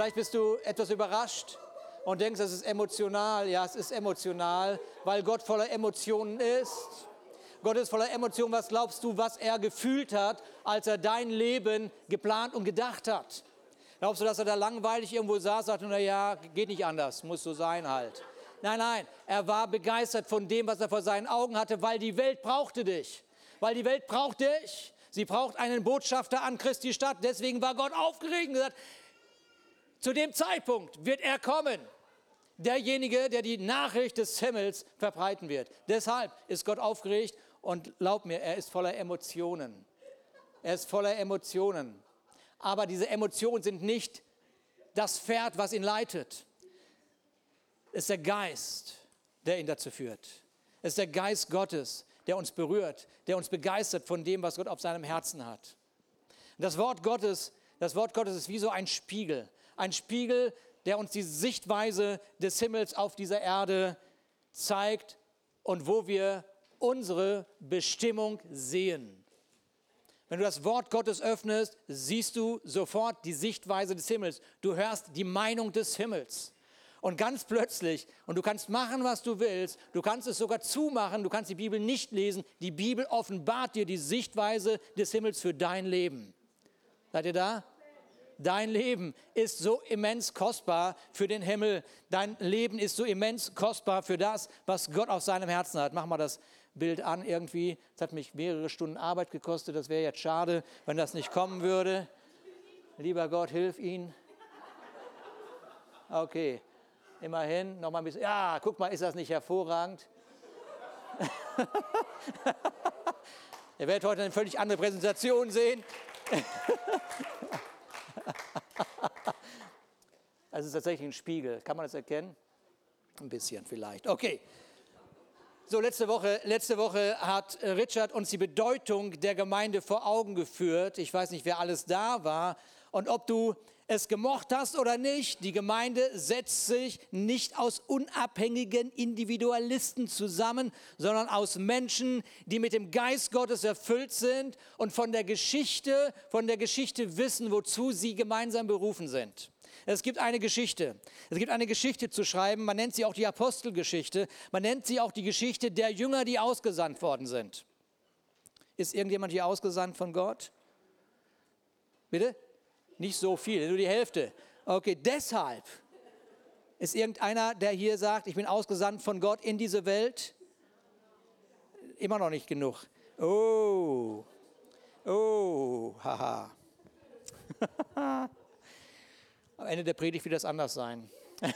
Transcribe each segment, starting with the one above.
Vielleicht bist du etwas überrascht und denkst, es ist emotional. Ja, es ist emotional, weil Gott voller Emotionen ist. Gott ist voller Emotionen. Was glaubst du, was er gefühlt hat, als er dein Leben geplant und gedacht hat? Glaubst du, dass er da langweilig irgendwo saß und sagte, na ja, geht nicht anders, muss so sein halt. Nein, nein, er war begeistert von dem, was er vor seinen Augen hatte, weil die Welt brauchte dich. Weil die Welt braucht dich. Sie braucht einen Botschafter an Christi Stadt. Deswegen war Gott aufgeregt und gesagt, zu dem Zeitpunkt wird er kommen. Derjenige, der die Nachricht des Himmels verbreiten wird. Deshalb ist Gott aufgeregt und glaub mir, er ist voller Emotionen. Er ist voller Emotionen. Aber diese Emotionen sind nicht das Pferd, was ihn leitet. Es ist der Geist, der ihn dazu führt. Es ist der Geist Gottes, der uns berührt, der uns begeistert von dem, was Gott auf seinem Herzen hat. Das Wort Gottes, das Wort Gottes ist wie so ein Spiegel. Ein Spiegel, der uns die Sichtweise des Himmels auf dieser Erde zeigt und wo wir unsere Bestimmung sehen. Wenn du das Wort Gottes öffnest, siehst du sofort die Sichtweise des Himmels. Du hörst die Meinung des Himmels. Und ganz plötzlich, und du kannst machen, was du willst, du kannst es sogar zumachen, du kannst die Bibel nicht lesen, die Bibel offenbart dir die Sichtweise des Himmels für dein Leben. Seid ihr da? Dein Leben ist so immens kostbar für den Himmel. Dein Leben ist so immens kostbar für das, was Gott auf seinem Herzen hat. Mach mal das Bild an irgendwie. Es hat mich mehrere Stunden Arbeit gekostet. Das wäre jetzt schade, wenn das nicht kommen würde. Lieber Gott, hilf ihnen. Okay, immerhin. Noch mal ein bisschen. Ja, guck mal, ist das nicht hervorragend? Ihr werdet heute eine völlig andere Präsentation sehen. Es ist tatsächlich ein Spiegel. Kann man das erkennen? Ein bisschen vielleicht. Okay. So, letzte Woche, letzte Woche hat Richard uns die Bedeutung der Gemeinde vor Augen geführt. Ich weiß nicht, wer alles da war und ob du es gemocht hast oder nicht. Die Gemeinde setzt sich nicht aus unabhängigen Individualisten zusammen, sondern aus Menschen, die mit dem Geist Gottes erfüllt sind und von der Geschichte, von der Geschichte wissen, wozu sie gemeinsam berufen sind. Es gibt eine Geschichte. Es gibt eine Geschichte zu schreiben. Man nennt sie auch die Apostelgeschichte. Man nennt sie auch die Geschichte der Jünger, die ausgesandt worden sind. Ist irgendjemand hier ausgesandt von Gott? Bitte? Nicht so viel, nur die Hälfte. Okay, deshalb ist irgendeiner, der hier sagt, ich bin ausgesandt von Gott in diese Welt? Immer noch nicht genug. Oh, oh, haha. Am Ende der Predigt wird das anders sein.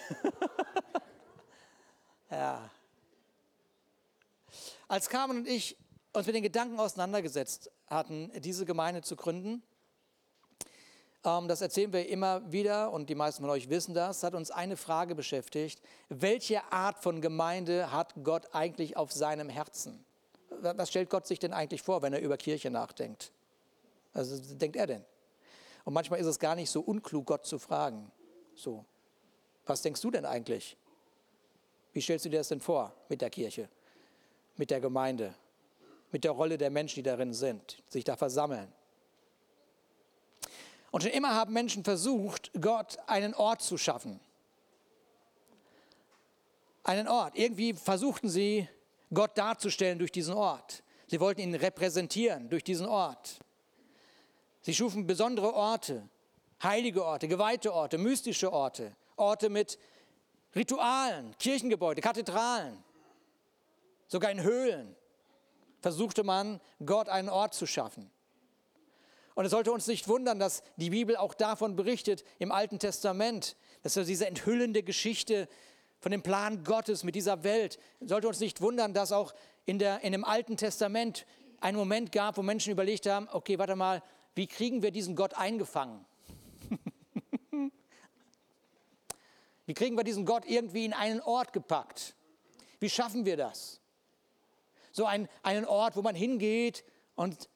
ja. Als Carmen und ich uns mit den Gedanken auseinandergesetzt hatten, diese Gemeinde zu gründen, das erzählen wir immer wieder und die meisten von euch wissen das, hat uns eine Frage beschäftigt. Welche Art von Gemeinde hat Gott eigentlich auf seinem Herzen? Was stellt Gott sich denn eigentlich vor, wenn er über Kirche nachdenkt? Also was denkt er denn? Und manchmal ist es gar nicht so unklug, Gott zu fragen. So, was denkst du denn eigentlich? Wie stellst du dir das denn vor mit der Kirche, mit der Gemeinde, mit der Rolle der Menschen, die darin sind, sich da versammeln? Und schon immer haben Menschen versucht, Gott einen Ort zu schaffen. Einen Ort. Irgendwie versuchten sie, Gott darzustellen durch diesen Ort. Sie wollten ihn repräsentieren durch diesen Ort. Sie schufen besondere Orte, heilige Orte, geweihte Orte, mystische Orte, Orte mit Ritualen, Kirchengebäude, Kathedralen, sogar in Höhlen versuchte man, Gott einen Ort zu schaffen. Und es sollte uns nicht wundern, dass die Bibel auch davon berichtet im Alten Testament, dass diese enthüllende Geschichte von dem Plan Gottes mit dieser Welt, sollte uns nicht wundern, dass auch in, der, in dem Alten Testament einen Moment gab, wo Menschen überlegt haben, okay, warte mal, wie kriegen wir diesen Gott eingefangen? Wie kriegen wir diesen Gott irgendwie in einen Ort gepackt? Wie schaffen wir das? So ein, einen Ort, wo man hingeht und,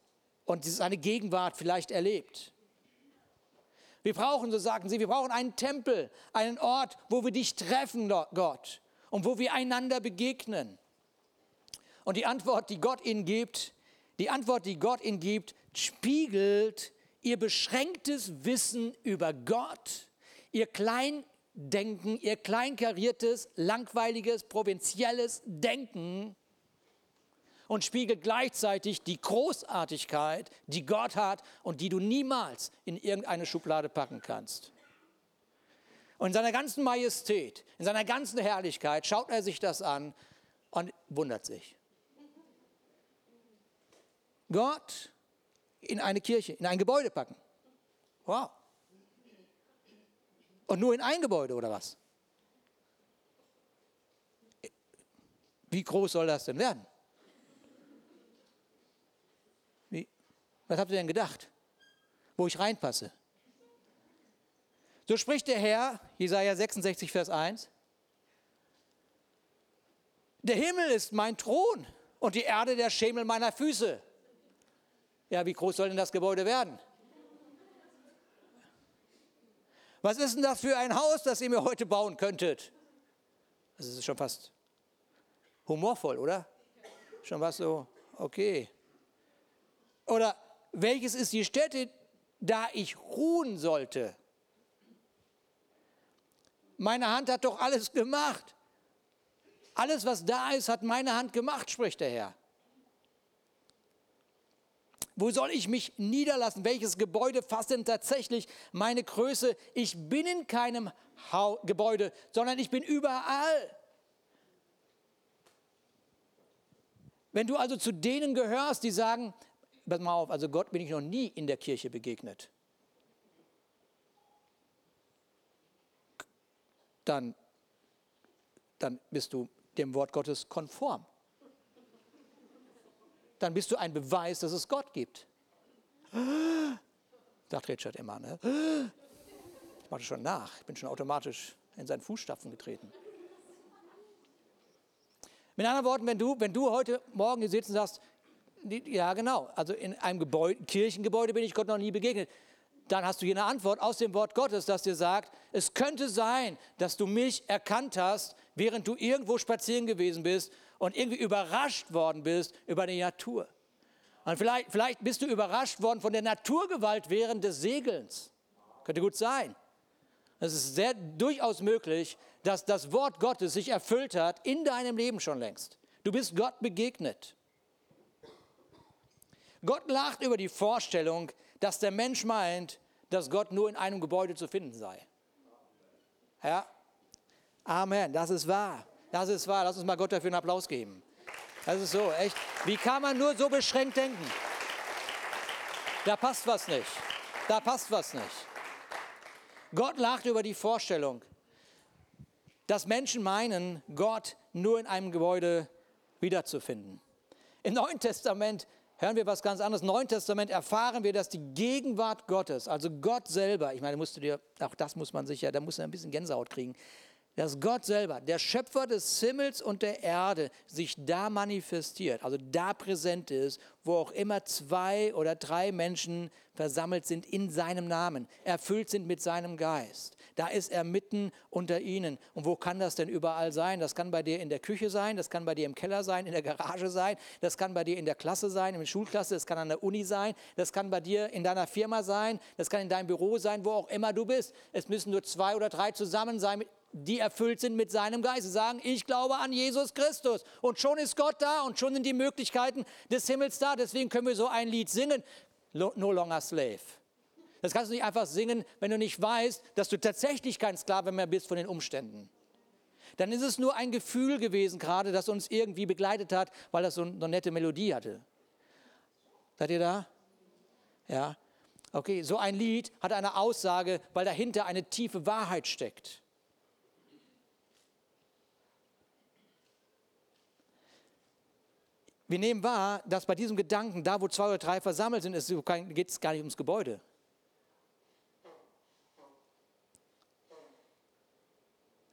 und seine Gegenwart vielleicht erlebt. Wir brauchen, so sagten sie, wir brauchen einen Tempel, einen Ort, wo wir dich treffen, Gott, und wo wir einander begegnen. Und die Antwort, die Gott ihnen gibt, die Antwort, die Gott ihnen gibt, spiegelt ihr beschränktes Wissen über Gott, ihr Kleindenken, ihr kleinkariertes, langweiliges, provinzielles Denken und spiegelt gleichzeitig die Großartigkeit, die Gott hat und die du niemals in irgendeine Schublade packen kannst. Und in seiner ganzen Majestät, in seiner ganzen Herrlichkeit schaut er sich das an und wundert sich. Gott in eine Kirche, in ein Gebäude packen. Wow. Und nur in ein Gebäude oder was? Wie groß soll das denn werden? Was habt ihr denn gedacht? Wo ich reinpasse? So spricht der Herr, Jesaja 66, Vers 1. Der Himmel ist mein Thron und die Erde der Schemel meiner Füße. Ja, wie groß soll denn das Gebäude werden? Was ist denn das für ein Haus, das ihr mir heute bauen könntet? Das ist schon fast humorvoll, oder? Schon was so, okay. Oder welches ist die Stätte, da ich ruhen sollte? Meine Hand hat doch alles gemacht. Alles, was da ist, hat meine Hand gemacht, spricht der Herr. Wo soll ich mich niederlassen? Welches Gebäude fasst denn tatsächlich meine Größe? Ich bin in keinem ha Gebäude, sondern ich bin überall. Wenn du also zu denen gehörst, die sagen, pass mal auf, also Gott bin ich noch nie in der Kirche begegnet, dann, dann bist du dem Wort Gottes konform dann bist du ein Beweis, dass es Gott gibt. Sagt Richard immer, ne? Ich mache schon nach, ich bin schon automatisch in seinen Fußstapfen getreten. Mit anderen Worten, wenn du, wenn du heute Morgen hier sitzt und sagst, ja genau, also in einem Gebäude, Kirchengebäude bin ich Gott noch nie begegnet, dann hast du hier eine Antwort aus dem Wort Gottes, das dir sagt, es könnte sein, dass du mich erkannt hast, während du irgendwo spazieren gewesen bist und irgendwie überrascht worden bist über die Natur. Und vielleicht, vielleicht bist du überrascht worden von der Naturgewalt während des Segelns. Könnte gut sein. Es ist sehr durchaus möglich, dass das Wort Gottes sich erfüllt hat in deinem Leben schon längst. Du bist Gott begegnet. Gott lacht über die Vorstellung, dass der Mensch meint, dass Gott nur in einem Gebäude zu finden sei. Ja? Amen, das ist wahr. Das ist wahr. Lass uns mal Gott dafür einen Applaus geben. Das ist so, echt. Wie kann man nur so beschränkt denken? Da passt was nicht. Da passt was nicht. Gott lacht über die Vorstellung, dass Menschen meinen, Gott nur in einem Gebäude wiederzufinden. Im Neuen Testament hören wir was ganz anderes. Im Neuen Testament erfahren wir, dass die Gegenwart Gottes, also Gott selber, ich meine, musst du dir, auch das muss man sich ja, da muss man ein bisschen Gänsehaut kriegen, dass Gott selber, der Schöpfer des Himmels und der Erde, sich da manifestiert, also da präsent ist, wo auch immer zwei oder drei Menschen versammelt sind in seinem Namen, erfüllt sind mit seinem Geist. Da ist er mitten unter ihnen. Und wo kann das denn überall sein? Das kann bei dir in der Küche sein, das kann bei dir im Keller sein, in der Garage sein, das kann bei dir in der Klasse sein, in der Schulklasse, das kann an der Uni sein, das kann bei dir in deiner Firma sein, das kann in deinem Büro sein, wo auch immer du bist. Es müssen nur zwei oder drei zusammen sein die erfüllt sind mit seinem Geist. Sie sagen, ich glaube an Jesus Christus. Und schon ist Gott da und schon sind die Möglichkeiten des Himmels da. Deswegen können wir so ein Lied singen, No Longer Slave. Das kannst du nicht einfach singen, wenn du nicht weißt, dass du tatsächlich kein Sklave mehr bist von den Umständen. Dann ist es nur ein Gefühl gewesen gerade, das uns irgendwie begleitet hat, weil das so eine nette Melodie hatte. Seid ihr da? Ja. Okay, so ein Lied hat eine Aussage, weil dahinter eine tiefe Wahrheit steckt. Wir nehmen wahr, dass bei diesem Gedanken, da wo zwei oder drei versammelt sind, geht es gar nicht ums Gebäude.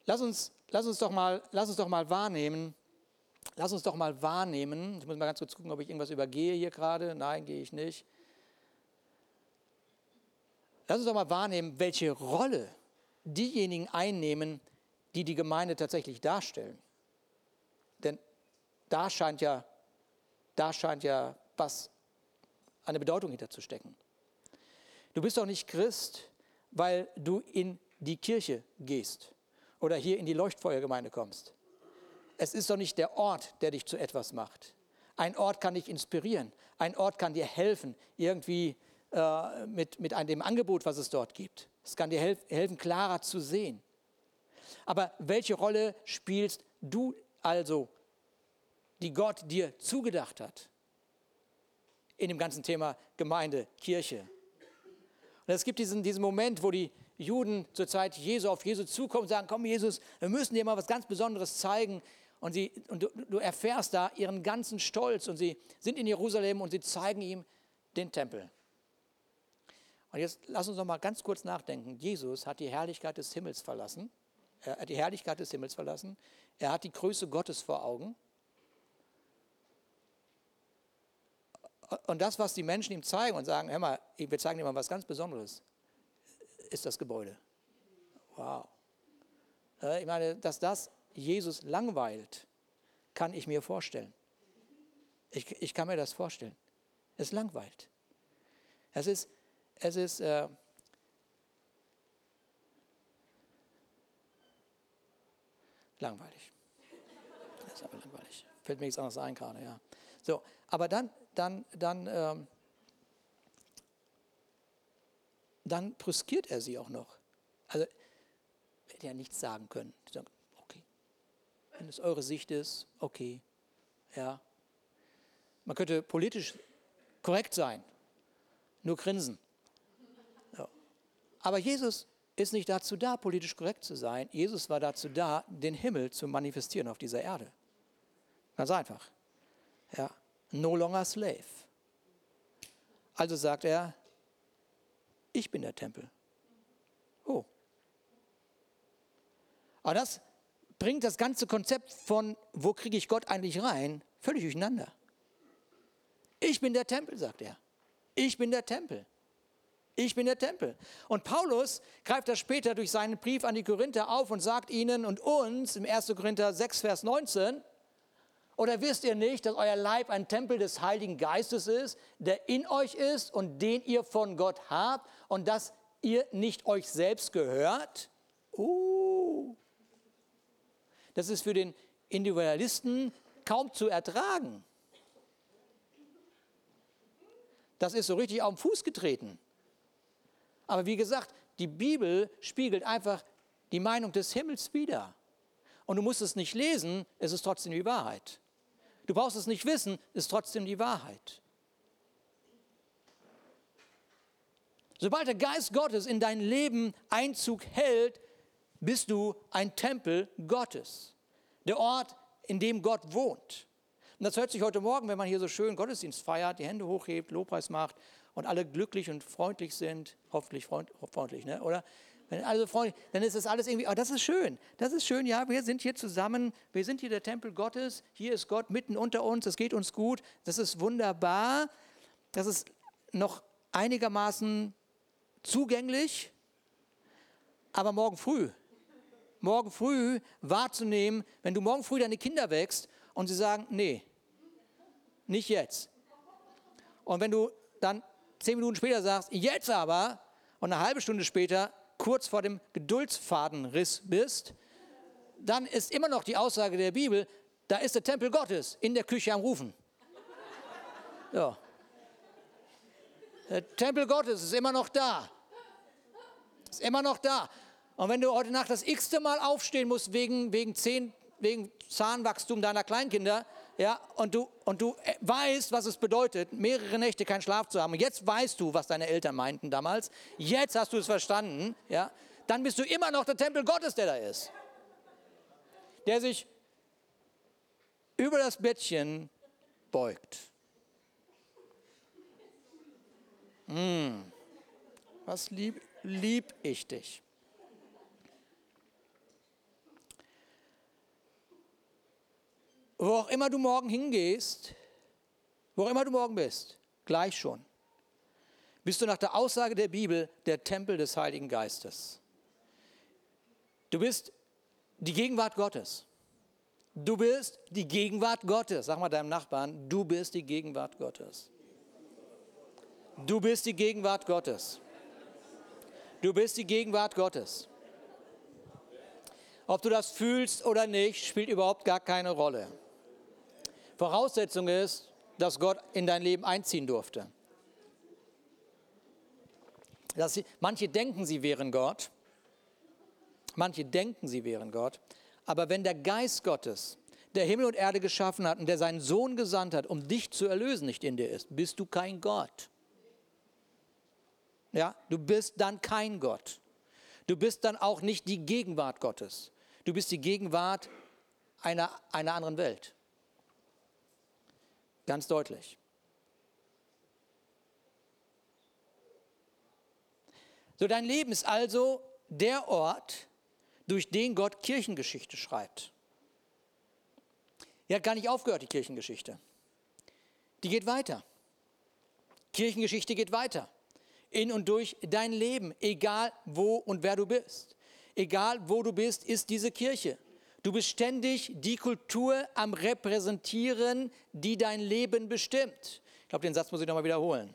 Lass uns, lass, uns doch mal, lass uns doch mal wahrnehmen, lass uns doch mal wahrnehmen, ich muss mal ganz kurz gucken, ob ich irgendwas übergehe hier gerade. Nein, gehe ich nicht. Lass uns doch mal wahrnehmen, welche Rolle diejenigen einnehmen, die die Gemeinde tatsächlich darstellen. Denn da scheint ja da scheint ja was, eine Bedeutung hinterzustecken. Du bist doch nicht Christ, weil du in die Kirche gehst oder hier in die Leuchtfeuergemeinde kommst. Es ist doch nicht der Ort, der dich zu etwas macht. Ein Ort kann dich inspirieren. Ein Ort kann dir helfen, irgendwie äh, mit, mit einem, dem Angebot, was es dort gibt. Es kann dir helf, helfen, klarer zu sehen. Aber welche Rolle spielst du also, die Gott dir zugedacht hat? In dem ganzen Thema Gemeinde, Kirche. Und es gibt diesen, diesen Moment, wo die Juden zur Zeit Jesu auf Jesu zukommen und sagen, komm Jesus, wir müssen dir mal was ganz Besonderes zeigen. Und, sie, und du, du erfährst da ihren ganzen Stolz und sie sind in Jerusalem und sie zeigen ihm den Tempel. Und jetzt lass uns noch mal ganz kurz nachdenken. Jesus hat die Herrlichkeit des Himmels verlassen. Er hat die Herrlichkeit des Himmels verlassen. Er hat die Größe Gottes vor Augen. Und das, was die Menschen ihm zeigen und sagen, hör mal, wir zeigen dir mal was ganz Besonderes, ist das Gebäude. Wow. Ich meine, dass das Jesus langweilt, kann ich mir vorstellen. Ich, ich kann mir das vorstellen. Es langweilt. Es ist, es ist äh, langweilig. Das ist aber langweilig. Fällt mir nichts anderes ein gerade, ja. So, aber dann, dann, dann, ähm, dann brüskiert er sie auch noch. Also, hätte ja nichts sagen können. Okay, wenn es eure Sicht ist, okay, ja. Man könnte politisch korrekt sein, nur grinsen. Ja. Aber Jesus ist nicht dazu da, politisch korrekt zu sein. Jesus war dazu da, den Himmel zu manifestieren auf dieser Erde. Ganz einfach. Ja. No longer slave. Also sagt er, ich bin der Tempel. Oh. Aber das bringt das ganze Konzept von, wo kriege ich Gott eigentlich rein, völlig durcheinander. Ich bin der Tempel, sagt er. Ich bin der Tempel. Ich bin der Tempel. Und Paulus greift das später durch seinen Brief an die Korinther auf und sagt ihnen und uns im 1. Korinther 6, Vers 19, oder wisst ihr nicht, dass euer Leib ein Tempel des Heiligen Geistes ist, der in euch ist und den ihr von Gott habt und dass ihr nicht euch selbst gehört? Uh. Das ist für den Individualisten kaum zu ertragen. Das ist so richtig auf den Fuß getreten. Aber wie gesagt, die Bibel spiegelt einfach die Meinung des Himmels wider. Und du musst es nicht lesen, es ist trotzdem die Wahrheit. Du brauchst es nicht wissen, ist trotzdem die Wahrheit. Sobald der Geist Gottes in dein Leben Einzug hält, bist du ein Tempel Gottes. Der Ort, in dem Gott wohnt. Und das hört sich heute Morgen, wenn man hier so schön Gottesdienst feiert, die Hände hochhebt, Lobpreis macht und alle glücklich und freundlich sind, hoffentlich freund, freundlich, ne? oder? Wenn alle freundlich, dann ist das alles irgendwie, oh, das ist schön, das ist schön, ja, wir sind hier zusammen, wir sind hier der Tempel Gottes, hier ist Gott mitten unter uns, es geht uns gut, das ist wunderbar, das ist noch einigermaßen zugänglich, aber morgen früh, morgen früh wahrzunehmen, wenn du morgen früh deine Kinder wächst und sie sagen, nee, nicht jetzt. Und wenn du dann zehn Minuten später sagst, jetzt aber, und eine halbe Stunde später kurz vor dem Geduldsfadenriss bist, dann ist immer noch die Aussage der Bibel, da ist der Tempel Gottes in der Küche am Rufen. Ja. Der Tempel Gottes ist immer noch da. Ist immer noch da. Und wenn du heute Nacht das x-te Mal aufstehen musst wegen, wegen, Zehn, wegen Zahnwachstum deiner Kleinkinder, ja, und du, und du äh, weißt, was es bedeutet, mehrere Nächte keinen Schlaf zu haben. Und jetzt weißt du, was deine Eltern meinten damals. Jetzt hast du es verstanden, ja. Dann bist du immer noch der Tempel Gottes, der da ist. Der sich über das Bettchen beugt. Mm, was lieb, lieb ich dich. Wo auch immer du morgen hingehst, wo auch immer du morgen bist, gleich schon, bist du nach der Aussage der Bibel der Tempel des Heiligen Geistes. Du bist die Gegenwart Gottes. Du bist die Gegenwart Gottes. Sag mal deinem Nachbarn, du bist die Gegenwart Gottes. Du bist die Gegenwart Gottes. Du bist die Gegenwart Gottes. Ob du das fühlst oder nicht, spielt überhaupt gar keine Rolle. Voraussetzung ist, dass Gott in dein Leben einziehen durfte. Sie, manche denken, sie wären Gott. Manche denken, sie wären Gott. Aber wenn der Geist Gottes, der Himmel und Erde geschaffen hat und der seinen Sohn gesandt hat, um dich zu erlösen, nicht in dir ist, bist du kein Gott. Ja, du bist dann kein Gott. Du bist dann auch nicht die Gegenwart Gottes. Du bist die Gegenwart einer, einer anderen Welt. Ganz deutlich. So, dein Leben ist also der Ort, durch den Gott Kirchengeschichte schreibt. Die hat gar nicht aufgehört, die Kirchengeschichte. Die geht weiter. Kirchengeschichte geht weiter. In und durch dein Leben, egal wo und wer du bist. Egal wo du bist, ist diese Kirche. Du bist ständig die Kultur am Repräsentieren, die dein Leben bestimmt. Ich glaube, den Satz muss ich nochmal wiederholen.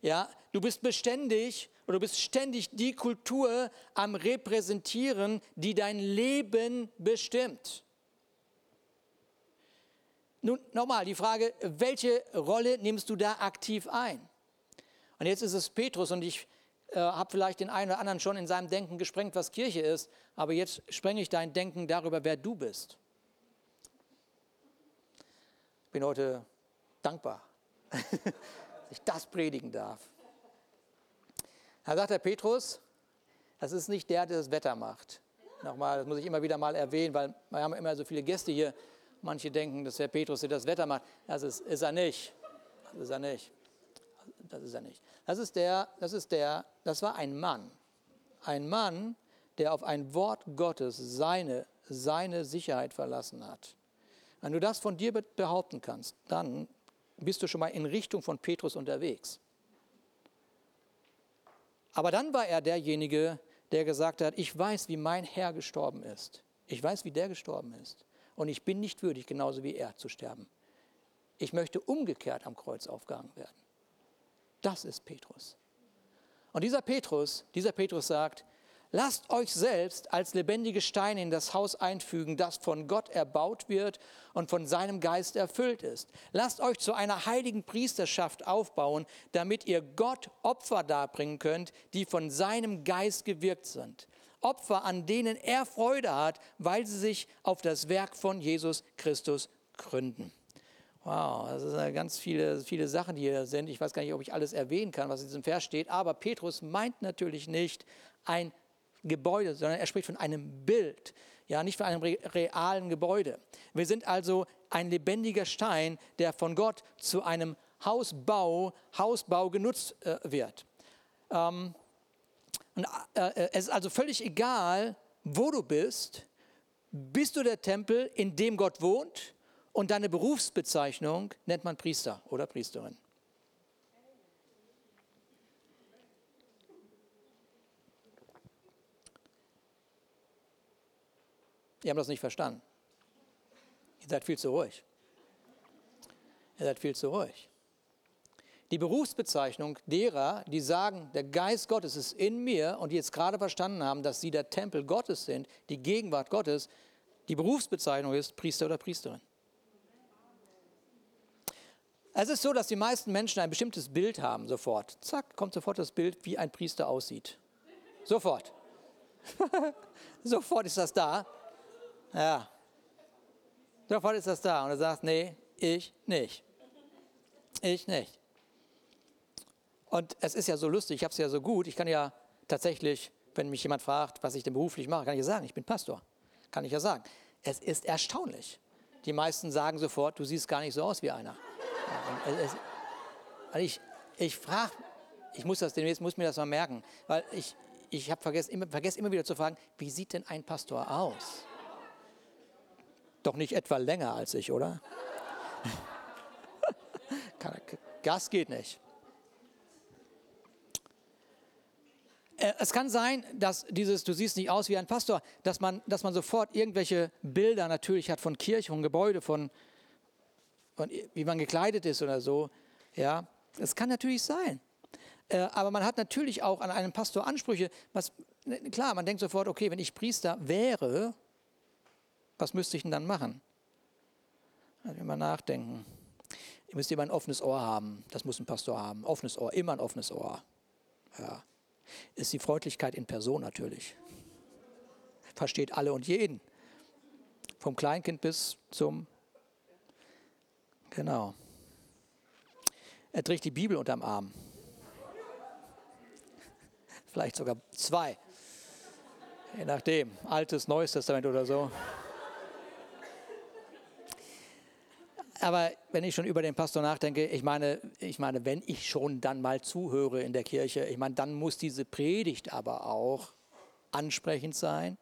Ja, du bist beständig oder du bist ständig die Kultur am Repräsentieren, die dein Leben bestimmt. Nun nochmal die Frage, welche Rolle nimmst du da aktiv ein? Und jetzt ist es Petrus und ich äh, habe vielleicht den einen oder anderen schon in seinem Denken gesprengt, was Kirche ist, aber jetzt sprenge ich dein Denken darüber, wer du bist. Ich bin heute dankbar, dass ich das predigen darf. Da sagt der Petrus, das ist nicht der, der das Wetter macht. Nochmal, das muss ich immer wieder mal erwähnen, weil wir haben immer so viele Gäste hier. Manche denken, dass der Petrus, der das Wetter macht. Das ist, ist er nicht. Das ist er nicht. Das ist er nicht. Das ist der, das ist der, das war ein Mann. Ein Mann, der auf ein Wort Gottes seine, seine Sicherheit verlassen hat. Wenn du das von dir behaupten kannst, dann bist du schon mal in Richtung von Petrus unterwegs. Aber dann war er derjenige, der gesagt hat, ich weiß, wie mein Herr gestorben ist. Ich weiß, wie der gestorben ist. Und ich bin nicht würdig, genauso wie er zu sterben. Ich möchte umgekehrt am Kreuz aufgehangen werden. Das ist Petrus. Und dieser Petrus, dieser Petrus sagt, Lasst euch selbst als lebendige Steine in das Haus einfügen, das von Gott erbaut wird und von seinem Geist erfüllt ist. Lasst euch zu einer heiligen Priesterschaft aufbauen, damit ihr Gott Opfer darbringen könnt, die von seinem Geist gewirkt sind. Opfer, an denen er Freude hat, weil sie sich auf das Werk von Jesus Christus gründen. Wow, das sind ganz viele, viele Sachen, die hier sind. Ich weiß gar nicht, ob ich alles erwähnen kann, was in diesem Vers steht, aber Petrus meint natürlich nicht ein Gebäude, sondern er spricht von einem Bild, ja, nicht von einem realen Gebäude. Wir sind also ein lebendiger Stein, der von Gott zu einem Hausbau, Hausbau genutzt äh, wird. Ähm, und, äh, äh, es ist also völlig egal, wo du bist. Bist du der Tempel, in dem Gott wohnt? Und deine Berufsbezeichnung nennt man Priester oder Priesterin. Ihr habt das nicht verstanden. Ihr seid viel zu ruhig. Ihr seid viel zu ruhig. Die Berufsbezeichnung derer, die sagen, der Geist Gottes ist in mir und die jetzt gerade verstanden haben, dass sie der Tempel Gottes sind, die Gegenwart Gottes, die Berufsbezeichnung ist Priester oder Priesterin. Es ist so, dass die meisten Menschen ein bestimmtes Bild haben, sofort. Zack, kommt sofort das Bild, wie ein Priester aussieht. Sofort. sofort ist das da. Ja. Sofort ist das da und er sagt, nee, ich nicht. Ich nicht. Und es ist ja so lustig, ich habe es ja so gut, ich kann ja tatsächlich, wenn mich jemand fragt, was ich denn beruflich mache, kann ich ja sagen, ich bin Pastor. Kann ich ja sagen. Es ist erstaunlich. Die meisten sagen sofort, du siehst gar nicht so aus wie einer. Also ich ich frage, ich muss das demnächst, muss mir das mal merken, weil ich, ich habe vergessen immer, vergesse immer wieder zu fragen, wie sieht denn ein Pastor aus? Doch nicht etwa länger als ich, oder? Gas geht nicht. Äh, es kann sein, dass dieses, du siehst nicht aus wie ein Pastor, dass man, dass man sofort irgendwelche Bilder natürlich hat von Kirche, von Gebäude, von, von wie man gekleidet ist oder so. Ja, das kann natürlich sein. Äh, aber man hat natürlich auch an einen Pastor Ansprüche. Was, klar, man denkt sofort, okay, wenn ich Priester wäre, Was müsste ich denn dann machen? Also mal nachdenken. Ihr müsst immer ein offenes Ohr haben. Das muss ein Pastor haben. Offenes Ohr, immer ein offenes Ohr. Ja. Ist die Freundlichkeit in Person natürlich. Versteht alle und jeden. Vom Kleinkind bis zum. Genau. Er trägt die Bibel unterm Arm. Vielleicht sogar zwei. Je nachdem. Altes, Neues Testament oder so. Aber wenn ich schon über den Pastor nachdenke, ich meine, ich meine, wenn ich schon dann mal zuhöre in der Kirche, ich meine, dann muss diese Predigt aber auch ansprechend sein,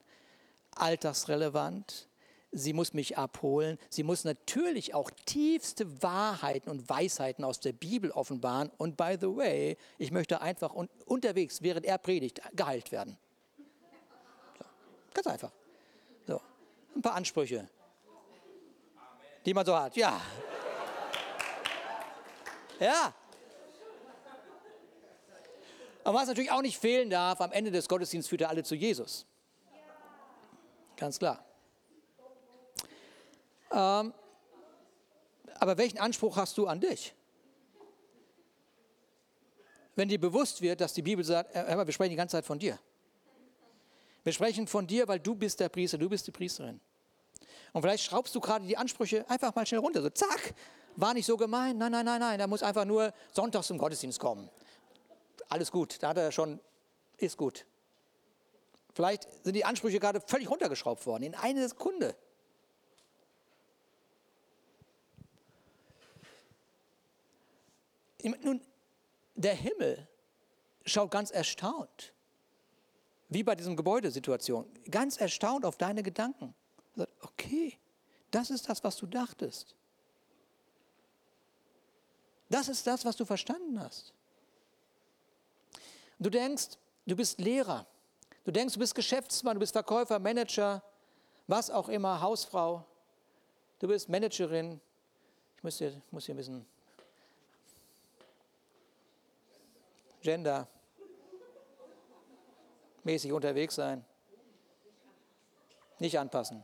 alltagsrelevant. Sie muss mich abholen. Sie muss natürlich auch tiefste Wahrheiten und Weisheiten aus der Bibel offenbaren. Und by the way, ich möchte einfach un unterwegs, während er predigt, geheilt werden. So. Ganz einfach. So. Ein paar Ansprüche die man so hat. Ja. Ja. Aber was natürlich auch nicht fehlen darf, am Ende des Gottesdienstes führt er alle zu Jesus. Ganz klar. Ähm, aber welchen Anspruch hast du an dich? Wenn dir bewusst wird, dass die Bibel sagt, hör mal, wir sprechen die ganze Zeit von dir. Wir sprechen von dir, weil du bist der Priester, du bist die Priesterin. Und vielleicht schraubst du gerade die Ansprüche einfach mal schnell runter. So, zack, war nicht so gemein. Nein, nein, nein, nein. Er muss einfach nur sonntags zum Gottesdienst kommen. Alles gut, da hat er schon, ist gut. Vielleicht sind die Ansprüche gerade völlig runtergeschraubt worden, in einer Sekunde. Nun, der Himmel schaut ganz erstaunt, wie bei diesem Gebäudesituation, ganz erstaunt auf deine Gedanken sagt, okay, das ist das, was du dachtest. Das ist das, was du verstanden hast. Du denkst, du bist Lehrer. Du denkst, du bist Geschäftsmann, du bist Verkäufer, Manager, was auch immer, Hausfrau. Du bist Managerin. Ich muss hier, muss hier ein bisschen Gender mäßig unterwegs sein. Nicht anpassen.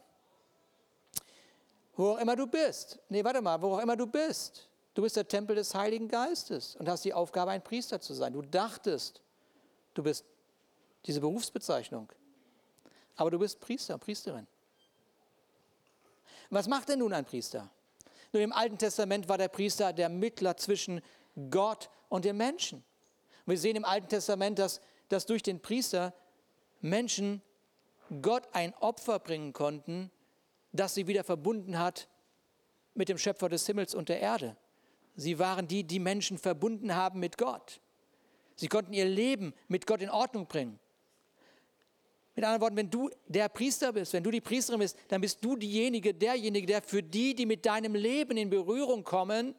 Wo auch immer du bist. Nee, warte mal, wo auch immer du bist. Du bist der Tempel des Heiligen Geistes und hast die Aufgabe, ein Priester zu sein. Du dachtest, du bist diese Berufsbezeichnung. Aber du bist Priester, Priesterin. Was macht denn nun ein Priester? Nun, im Alten Testament war der Priester der Mittler zwischen Gott und dem Menschen. Wir sehen im Alten Testament, dass, dass durch den Priester Menschen Gott ein Opfer bringen konnten, das sie wieder verbunden hat mit dem Schöpfer des Himmels und der Erde. Sie waren die, die Menschen verbunden haben mit Gott. Sie konnten ihr Leben mit Gott in Ordnung bringen. Mit anderen Worten, wenn du der Priester bist, wenn du die Priesterin bist, dann bist du diejenige, derjenige, der für die, die mit deinem Leben in Berührung kommen,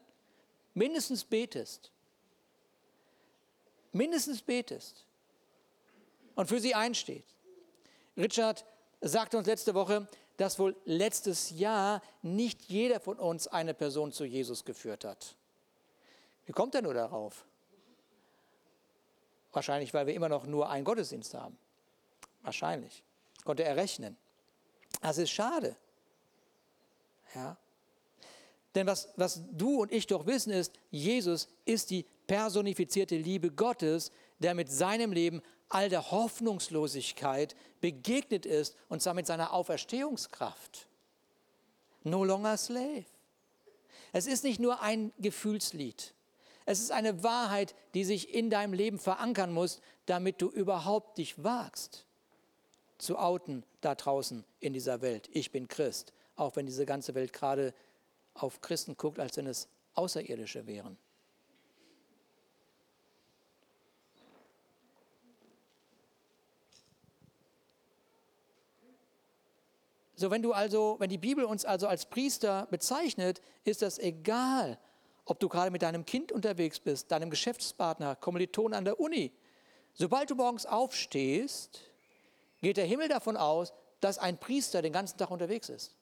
mindestens betest. Mindestens betest. Und für sie einsteht. Richard sagte uns letzte Woche, dass wohl letztes Jahr nicht jeder von uns eine Person zu Jesus geführt hat. Wie kommt er nur darauf? Wahrscheinlich, weil wir immer noch nur einen Gottesdienst haben. Wahrscheinlich. Konnte er rechnen. Das ist schade. Ja. Denn was, was du und ich doch wissen ist, Jesus ist die personifizierte Liebe Gottes, der mit seinem Leben all der Hoffnungslosigkeit begegnet ist und zwar mit seiner Auferstehungskraft. No longer slave. Es ist nicht nur ein Gefühlslied. Es ist eine Wahrheit, die sich in deinem Leben verankern muss, damit du überhaupt dich wagst, zu outen da draußen in dieser Welt. Ich bin Christ, auch wenn diese ganze Welt gerade auf Christen guckt, als wenn es Außerirdische wären. So, wenn du also, wenn die Bibel uns also als Priester bezeichnet, ist das egal, ob du gerade mit deinem Kind unterwegs bist, deinem Geschäftspartner, Kommiliton an der Uni. Sobald du morgens aufstehst, geht der Himmel davon aus, dass ein Priester den ganzen Tag unterwegs ist.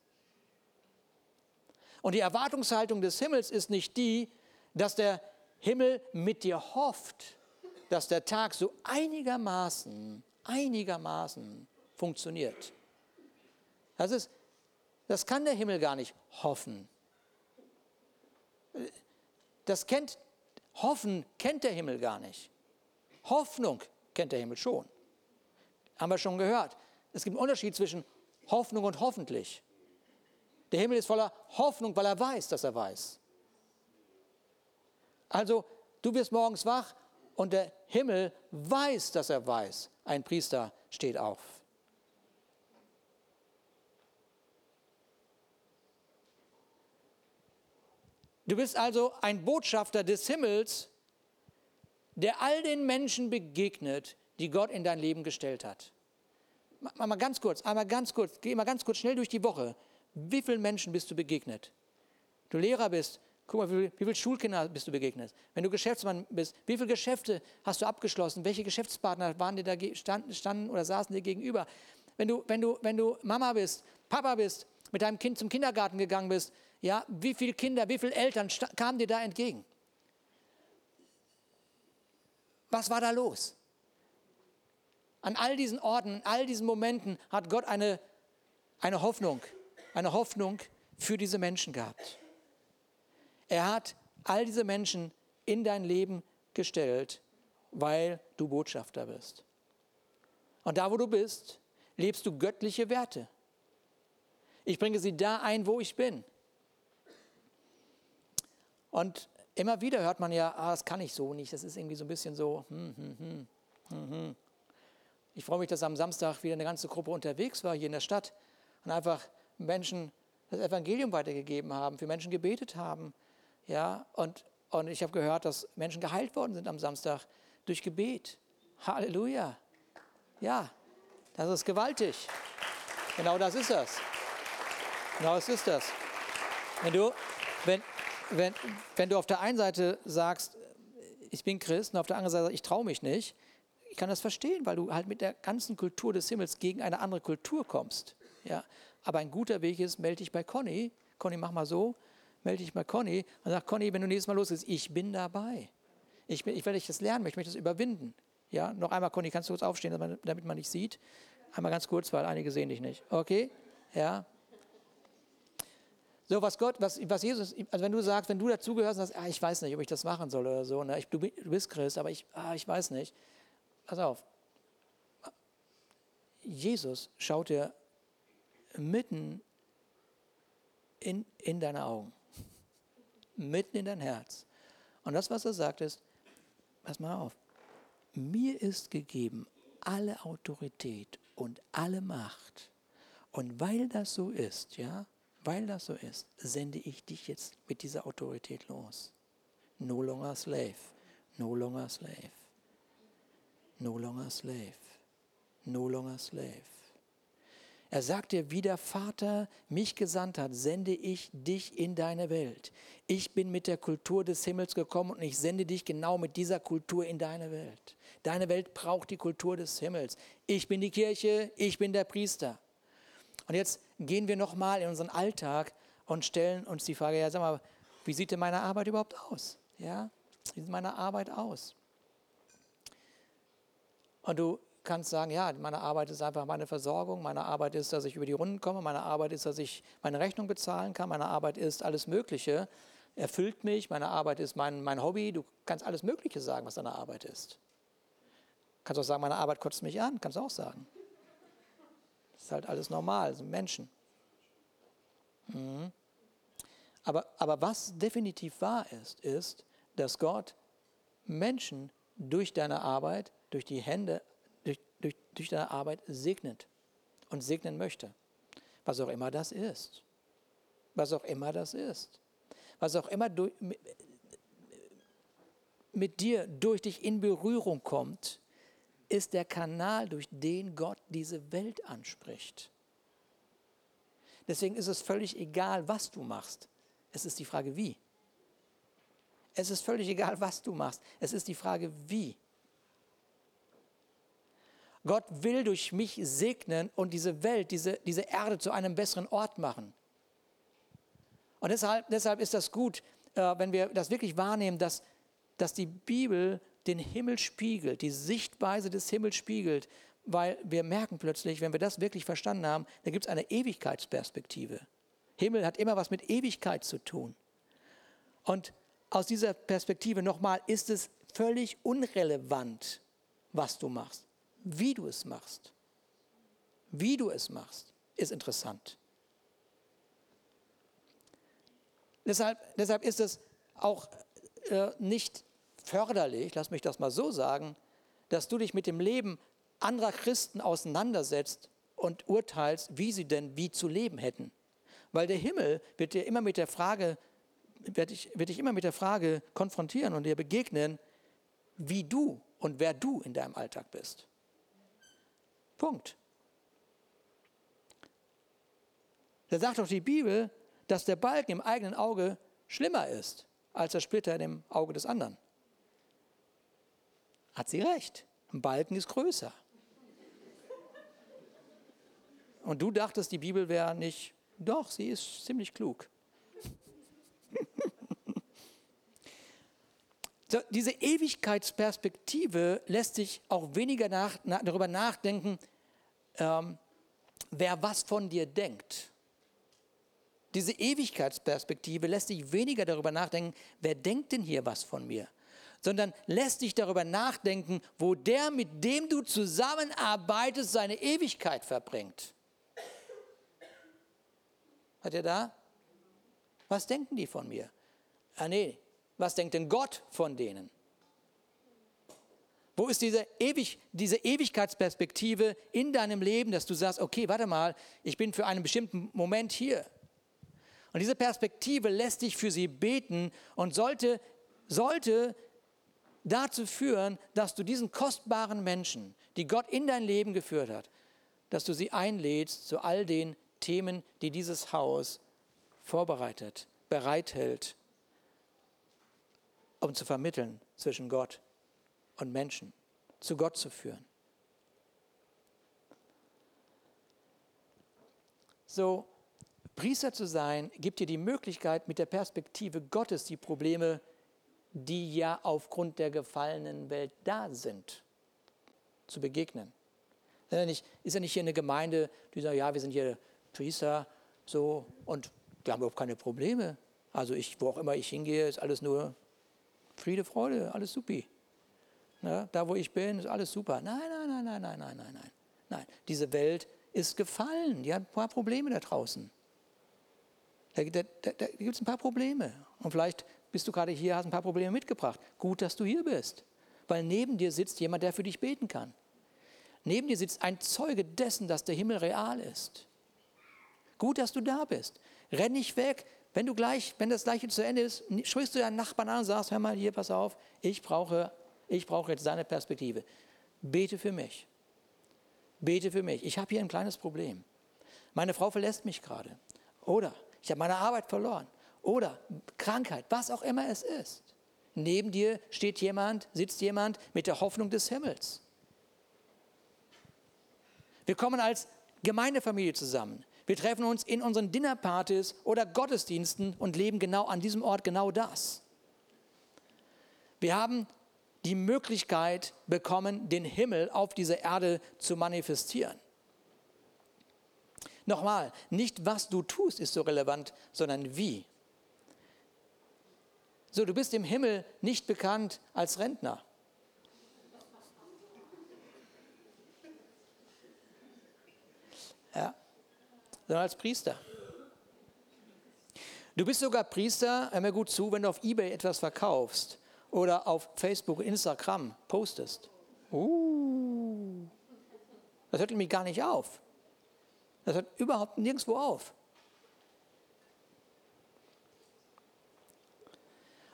Und die Erwartungshaltung des Himmels ist nicht die, dass der Himmel mit dir hofft, dass der Tag so einigermaßen, einigermaßen funktioniert. Das ist, Das kann der Himmel gar nicht hoffen. Das kennt, Hoffen kennt der Himmel gar nicht. Hoffnung kennt der Himmel schon. Haben wir schon gehört. Es gibt einen Unterschied zwischen Hoffnung und hoffentlich. Der Himmel ist voller Hoffnung, weil er weiß, dass er weiß. Also, du wirst morgens wach und der Himmel weiß, dass er weiß. Ein Priester steht auf. Du bist also ein Botschafter des Himmels, der all den Menschen begegnet, die Gott in dein Leben gestellt hat. Mal, ganz kurz, einmal ganz kurz, geh mal ganz kurz schnell durch die Woche. Wie vielen Menschen bist du begegnet? Du Lehrer bist, guck mal, wie, viele Schulkinder bist du begegnet? Wenn du Geschäftsmann bist, wie viele Geschäfte hast du abgeschlossen? Welche Geschäftspartner waren dir da standen, standen oder saßen dir gegenüber? Wenn du, wenn, du, wenn du Mama bist, Papa bist, mit deinem Kind zum Kindergarten gegangen bist, ja, wie viele Kinder, wie viele Eltern kamen dir da entgegen? Was war da los? An all diesen Orten, an all diesen Momenten hat Gott eine, eine Hoffnung, eine Hoffnung für diese Menschen gehabt. Er hat all diese Menschen in dein Leben gestellt, weil du Botschafter bist. Und da, wo du bist, lebst du göttliche Werte. Ich bringe sie da ein, wo ich bin. Und immer wieder hört man ja, ah, das kann ich so nicht, das ist irgendwie so ein bisschen so. Hm, hm, hm, hm, hm. ich freue mich, dass am Samstag wieder eine ganze Gruppe unterwegs war hier in der Stadt und einfach Menschen das Evangelium weitergegeben haben, für Menschen gebetet haben. Ja, und, und ich habe gehört, dass Menschen geheilt worden sind am Samstag durch Gebet. Halleluja. Ja, das ist gewaltig. Genau das ist das. Genau das ist das. Wenn du, wenn, wenn, wenn du auf der einen Seite sagst, ich bin Christ, und auf der anderen Seite, ich traue mich nicht, ich kann das verstehen, weil du halt mit der ganzen Kultur des Himmels gegen eine andere Kultur kommst. Ja? Aber ein guter Weg ist, melde dich bei Conny. Conny, mach mal so. Melde dich bei Conny und sag, Conny, wenn du nächstes Mal losgehst, ich bin dabei. Ich, bin, ich werde das lernen, ich möchte das überwinden. Ja? Noch einmal, Conny, kannst du kurz aufstehen, damit man, dich sieht? Einmal ganz kurz, weil einige sehen dich nicht. Okay? Ja? So, was Gott, was, was Jesus, also wenn du sagst, wenn du dazugehörst und sagst, ah, ich weiß nicht, ob ich das machen soll oder so, ne? ich, du, du bist Christ, aber ich, ah, ich weiß nicht. Pass auf. Jesus schaut dir mitten in, in deine Augen, mitten in dein Herz. Und das, was er sagt, ist, pass mal auf, mir ist gegeben alle Autorität und alle Macht. Und weil das so ist, ja, weil das so ist, sende ich dich jetzt mit dieser Autorität los. No longer slave, no longer slave, no longer slave, no longer slave. Er sagt dir, wie der Vater mich gesandt hat, sende ich dich in deine Welt. Ich bin mit der Kultur des Himmels gekommen und ich sende dich genau mit dieser Kultur in deine Welt. Deine Welt braucht die Kultur des Himmels. Ich bin die Kirche, ich bin der Priester. Und jetzt gehen wir nochmal in unseren Alltag und stellen uns die Frage, ja, sag mal, wie sieht denn meine Arbeit überhaupt aus? Ja, wie sieht meine Arbeit aus? Und du kannst sagen, ja, meine Arbeit ist einfach meine Versorgung, meine Arbeit ist, dass ich über die Runden komme, meine Arbeit ist, dass ich meine Rechnung bezahlen kann, meine Arbeit ist alles Mögliche, erfüllt mich, meine Arbeit ist mein, mein Hobby, du kannst alles Mögliche sagen, was deine Arbeit ist. Kannst auch sagen, meine Arbeit kotzt mich an, kannst auch sagen. Das ist halt alles normal, sind Menschen. Mhm. Aber, aber was definitiv wahr ist, ist, dass Gott Menschen durch deine Arbeit, durch die Hände, durch, durch, durch deine Arbeit segnet und segnen möchte. Was auch immer das ist. Was auch immer das ist. Was auch immer du, mit, mit dir durch dich in Berührung kommt, ist der Kanal, durch den Gott diese Welt anspricht. Deswegen ist es völlig egal, was du machst. Es ist die Frage, wie. Es ist völlig egal, was du machst. Es ist die Frage, wie. Gott will durch mich segnen und diese Welt, diese, diese Erde zu einem besseren Ort machen. Und deshalb, deshalb ist das gut, äh, wenn wir das wirklich wahrnehmen, dass, dass die Bibel den Himmel spiegelt, die Sichtweise des Himmels spiegelt, weil wir merken plötzlich, wenn wir das wirklich verstanden haben, da gibt es eine Ewigkeitsperspektive. Himmel hat immer was mit Ewigkeit zu tun. Und aus dieser Perspektive nochmal ist es völlig unrelevant, was du machst, wie du es machst. Wie du es machst, ist interessant. Deshalb, deshalb ist es auch äh, nicht förderlich, lass mich das mal so sagen, dass du dich mit dem Leben anderer Christen auseinandersetzt und urteilst, wie sie denn wie zu leben hätten. Weil der Himmel wird dir immer mit der Frage, wird dich, wird dich immer mit der Frage konfrontieren und dir begegnen, wie du und wer du in deinem Alltag bist. Punkt. Da sagt doch die Bibel, dass der Balken im eigenen Auge schlimmer ist als der Splitter dem Auge des anderen. Hat sie recht. Ein Balken ist größer. Und du dachtest, die Bibel wäre nicht. Doch, sie ist ziemlich klug. so, diese Ewigkeitsperspektive lässt sich auch weniger nach, na, darüber nachdenken, ähm, wer was von dir denkt. Diese Ewigkeitsperspektive lässt sich weniger darüber nachdenken, wer denkt denn hier was von mir, sondern lässt sich darüber nachdenken, wo der, mit dem du zusammenarbeitest, seine Ewigkeit verbringt. Hat ihr da? Was denken die von mir? Ah nee, was denkt denn Gott von denen? Wo ist diese, Ewig, diese Ewigkeitsperspektive in deinem Leben, dass du sagst, okay, warte mal, ich bin für einen bestimmten Moment hier. Und diese Perspektive lässt dich für sie beten und sollte, sollte dazu führen, dass du diesen kostbaren Menschen, die Gott in dein Leben geführt hat, dass du sie einlädst zu all den Themen, die dieses Haus vorbereitet, bereithält, um zu vermitteln zwischen Gott und Menschen, zu Gott zu führen. So, Priester zu sein, gibt dir die Möglichkeit, mit der Perspektive Gottes die Probleme, die ja aufgrund der gefallenen Welt da sind, zu begegnen. Ist ja nicht, ist ja nicht hier eine Gemeinde, die sagt, ja, wir sind hier Priester, so, und wir haben überhaupt keine Probleme. Also ich, wo auch immer ich hingehe, ist alles nur Friede, Freude, alles supi. Ja, da, wo ich bin, ist alles super. Nein, nein, nein, nein, nein, nein, nein, nein. Nein, diese Welt ist gefallen. Die hat ein paar Probleme da draußen. Da, da, da, da gibt es ein paar Probleme. Und vielleicht bist du gerade hier, hast ein paar Probleme mitgebracht. Gut, dass du hier bist. Weil neben dir sitzt jemand, der für dich beten kann. Neben dir sitzt ein Zeuge dessen, dass der Himmel real ist. Gut, dass du da bist. Renn nicht weg. Wenn du gleich, wenn das Gleiche zu Ende ist, sprichst du deinen Nachbarn an und sagst, hör mal hier, pass auf, ich brauche, ich brauche jetzt deine Perspektive. Bete für mich. Bete für mich. Ich habe hier ein kleines Problem. Meine Frau verlässt mich gerade. Oder ich habe meine Arbeit verloren oder Krankheit, was auch immer es ist. Neben dir steht jemand, sitzt jemand mit der Hoffnung des Himmels. Wir kommen als Gemeindefamilie zusammen. Wir treffen uns in unseren Dinnerpartys oder Gottesdiensten und leben genau an diesem Ort genau das. Wir haben die Möglichkeit bekommen, den Himmel auf dieser Erde zu manifestieren. Nochmal, nicht was du tust ist so relevant, sondern wie. So, du bist im Himmel nicht bekannt als Rentner. Ja, sondern als Priester. Du bist sogar Priester, hör mir gut zu, wenn du auf Ebay etwas verkaufst oder auf Facebook, Instagram postest. Uh, das hört nämlich gar nicht auf. Das hört überhaupt nirgendwo auf.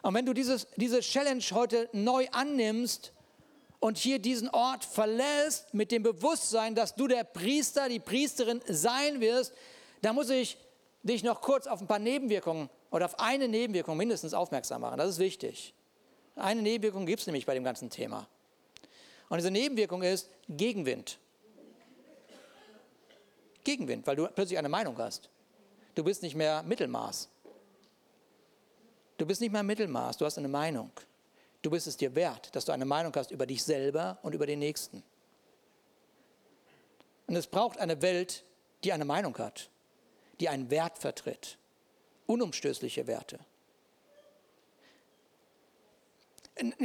Und wenn du dieses, diese Challenge heute neu annimmst und hier diesen Ort verlässt mit dem Bewusstsein, dass du der Priester, die Priesterin sein wirst, dann muss ich dich noch kurz auf ein paar Nebenwirkungen oder auf eine Nebenwirkung mindestens aufmerksam machen. Das ist wichtig. Eine Nebenwirkung gibt es nämlich bei dem ganzen Thema. Und diese Nebenwirkung ist Gegenwind. Gegenwind, weil du plötzlich eine Meinung hast. Du bist nicht mehr Mittelmaß. Du bist nicht mehr Mittelmaß, du hast eine Meinung. Du bist es dir wert, dass du eine Meinung hast über dich selber und über den Nächsten. Und es braucht eine Welt, die eine Meinung hat, die einen Wert vertritt, unumstößliche Werte.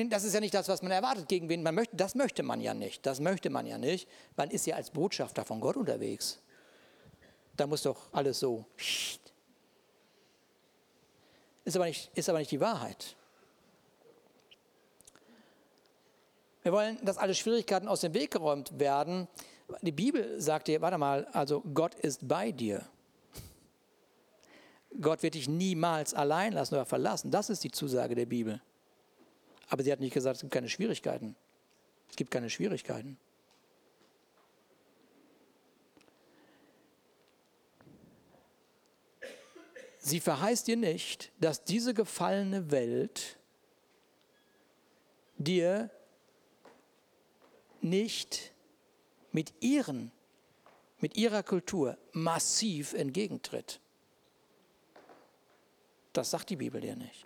Das ist ja nicht das, was man erwartet, gegen wen man möchte. Das möchte man ja nicht. Das möchte man ja nicht. Man ist ja als Botschafter von Gott unterwegs. Da muss doch alles so. Ist aber nicht, ist aber nicht die Wahrheit. Wir wollen, dass alle Schwierigkeiten aus dem Weg geräumt werden. Die Bibel sagt dir, warte mal, also Gott ist bei dir. Gott wird dich niemals allein lassen oder verlassen. Das ist die Zusage der Bibel. Aber sie hat nicht gesagt, es gibt keine Schwierigkeiten. Es gibt keine Schwierigkeiten. Sie verheißt dir nicht, dass diese gefallene Welt dir nicht mit, ihren, mit ihrer Kultur massiv entgegentritt. Das sagt die Bibel dir nicht.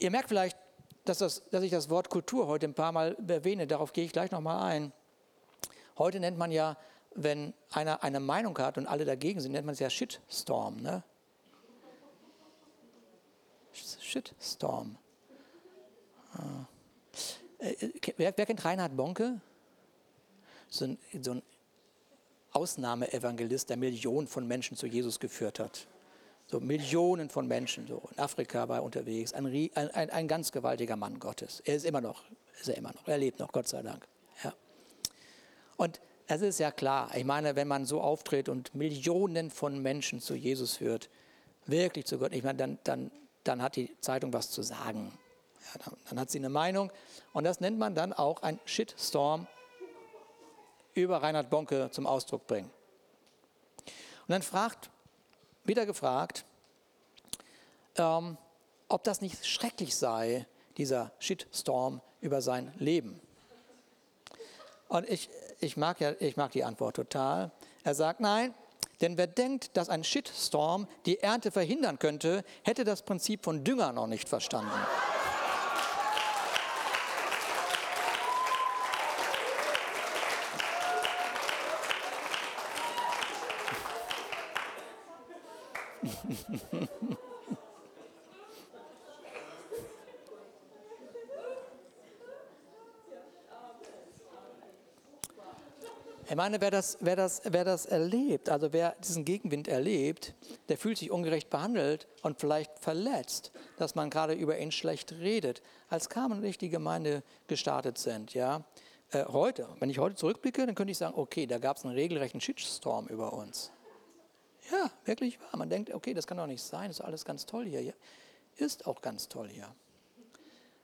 Ihr merkt vielleicht, dass, das, dass ich das Wort Kultur heute ein paar Mal erwähne. Darauf gehe ich gleich nochmal ein. Heute nennt man ja, wenn einer eine Meinung hat und alle dagegen sind, nennt man es ja Shitstorm. Ne? Shitstorm. Ah. Äh, wer, wer, kennt Reinhard Bonke? So ein, so ein Ausnahmeevangelist, der Millionen von Menschen zu Jesus geführt hat. So Millionen von Menschen, so in Afrika war er unterwegs, ein, ein, ein, ganz gewaltiger Mann Gottes. Er ist immer noch, ist er immer noch, er lebt noch, Gott sei Dank. Ja. Und es ist ja klar, ich meine, wenn man so auftritt und Millionen von Menschen zu Jesus führt, wirklich zu Gott, ich meine, dann, dann, dann hat die Zeitung was zu sagen. Ja, dann, dann hat sie eine Meinung und das nennt man dann auch ein Shitstorm über Reinhard Bonke zum Ausdruck bringen. Und dann fragt wieder gefragt, ähm, ob das nicht schrecklich sei, dieser Shitstorm über sein Leben. Und ich, ich, mag ja, ich mag die Antwort total. Er sagt, nein, denn wer denkt, dass ein Shitstorm die Ernte verhindern könnte, hätte das Prinzip von Dünger noch nicht verstanden. Ich meine, wer das, wer, das, wer das erlebt, also wer diesen Gegenwind erlebt, der fühlt sich ungerecht behandelt und vielleicht verletzt, dass man gerade über ihn schlecht redet. Als Carmen und ich die Gemeinde gestartet sind, ja, äh, heute, wenn ich heute zurückblicke, dann könnte ich sagen, okay, da gab es einen regelrechten Shitstorm über uns. Ja, wirklich wahr. Man denkt, okay, das kann doch nicht sein, ist alles ganz toll hier. Ja, ist auch ganz toll hier.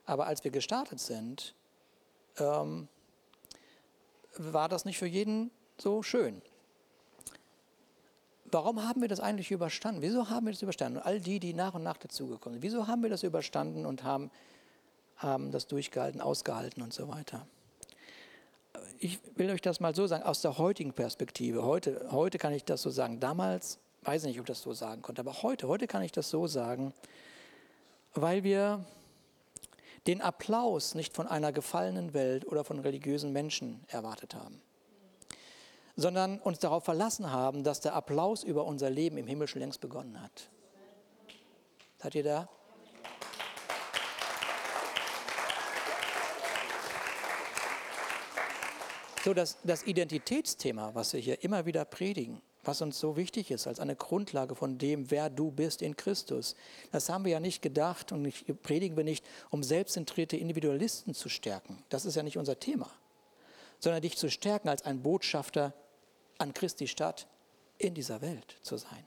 Aber als wir gestartet sind, ähm, war das nicht für jeden so schön. Warum haben wir das eigentlich überstanden? Wieso haben wir das überstanden? Und all die, die nach und nach dazugekommen sind, wieso haben wir das überstanden und haben, haben das durchgehalten, ausgehalten und so weiter? Ich will euch das mal so sagen, aus der heutigen Perspektive. Heute, heute kann ich das so sagen. Damals weiß ich nicht, ob ich das so sagen konnte, aber heute, heute kann ich das so sagen, weil wir den Applaus nicht von einer gefallenen Welt oder von religiösen Menschen erwartet haben, sondern uns darauf verlassen haben, dass der Applaus über unser Leben im Himmel schon längst begonnen hat. Seid ihr da? So, das, das Identitätsthema, was wir hier immer wieder predigen, was uns so wichtig ist, als eine Grundlage von dem, wer du bist in Christus. Das haben wir ja nicht gedacht und predigen wir nicht, um selbstzentrierte Individualisten zu stärken. Das ist ja nicht unser Thema, sondern dich zu stärken als ein Botschafter an Christi Stadt in dieser Welt zu sein.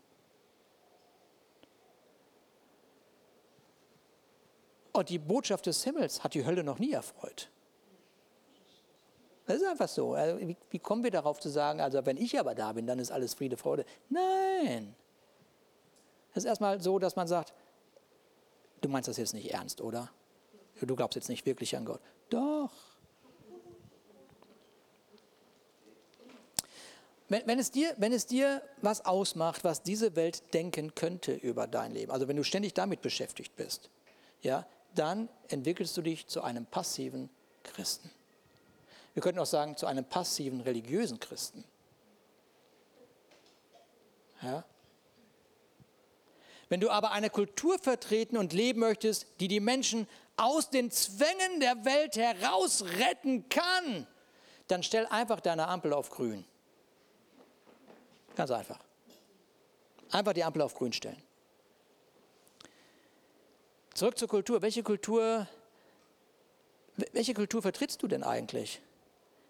Und die Botschaft des Himmels hat die Hölle noch nie erfreut. Das ist einfach so. Also, wie, wie kommen wir darauf zu sagen, also wenn ich aber da bin, dann ist alles Friede, Freude? Nein. Es ist erstmal so, dass man sagt, du meinst das jetzt nicht ernst, oder? Du glaubst jetzt nicht wirklich an Gott. Doch. wenn, wenn, es dir, wenn es dir was ausmacht, was diese Welt denken könnte über dein Leben, also wenn du ständig damit beschäftigt bist, ja, dann entwickelst du dich zu einem passiven Christen. Wir könnten auch sagen, zu einem passiven religiösen Christen. Ja? Wenn du aber eine Kultur vertreten und leben möchtest, die die Menschen aus den Zwängen der Welt herausretten kann, dann stell einfach deine Ampel auf grün. Ganz einfach. Einfach die Ampel auf grün stellen. Zurück zur Kultur. Welche Kultur, welche Kultur vertrittst du denn eigentlich?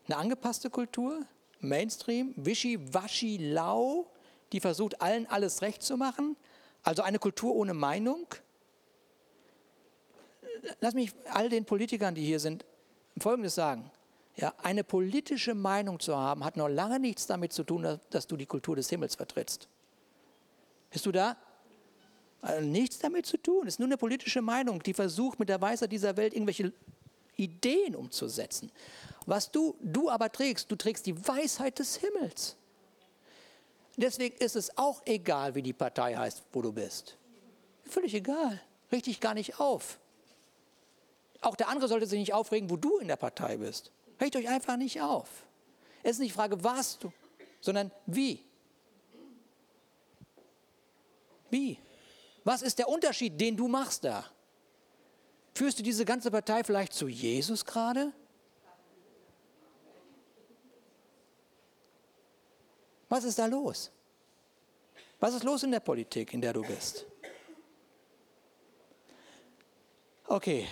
Eine angepasste Kultur? Mainstream? Wischi-waschi lau? Die versucht, allen alles recht zu machen? Also eine Kultur ohne Meinung? Lass mich all den Politikern, die hier sind, Folgendes sagen. Ja, eine politische Meinung zu haben, hat noch lange nichts damit zu tun, dass du die Kultur des Himmels vertrittst. Bist du da? Also nichts damit zu tun. Es ist nur eine politische Meinung, die versucht, mit der Weisheit dieser Welt irgendwelche Ideen umzusetzen. Was du, du aber trägst, du trägst die Weisheit des Himmels. Deswegen ist es auch egal, wie die Partei heißt, wo du bist. Völlig egal. Richtig gar nicht auf. Auch der andere sollte sich nicht aufregen, wo du in der Partei bist. Regt euch einfach nicht auf. Es ist nicht die Frage, was du, sondern wie. Wie? Was ist der Unterschied, den du machst da? Führst du diese ganze Partei vielleicht zu Jesus gerade? Was ist da los? Was ist los in der Politik, in der du bist? Okay,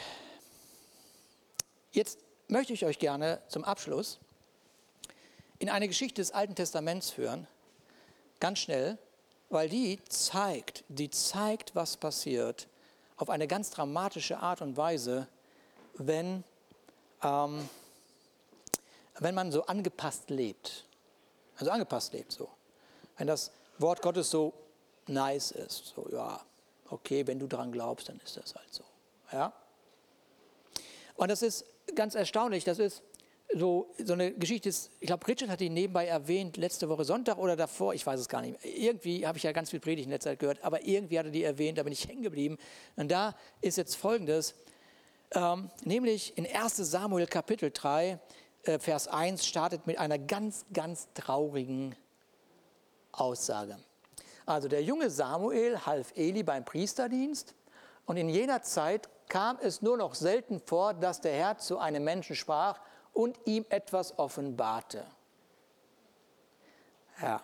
jetzt möchte ich euch gerne zum Abschluss in eine Geschichte des Alten Testaments führen, ganz schnell, weil die zeigt, die zeigt, was passiert, auf eine ganz dramatische Art und Weise, wenn, ähm, wenn man so angepasst lebt. Also angepasst lebt so. Wenn das Wort Gottes so nice ist, so ja, okay, wenn du daran glaubst, dann ist das halt so. Ja? Und das ist ganz erstaunlich. Das ist so, so eine Geschichte, ist, ich glaube, Richard hat die nebenbei erwähnt, letzte Woche Sonntag oder davor, ich weiß es gar nicht. Irgendwie habe ich ja ganz viel Predigt in letzter Zeit gehört, aber irgendwie hat er die erwähnt, da bin ich hängen geblieben. Und da ist jetzt Folgendes, ähm, nämlich in 1 Samuel Kapitel 3, äh, Vers 1 startet mit einer ganz, ganz traurigen Aussage. Also der junge Samuel half Eli beim Priesterdienst und in jener Zeit kam es nur noch selten vor, dass der Herr zu einem Menschen sprach und ihm etwas offenbarte. Ja.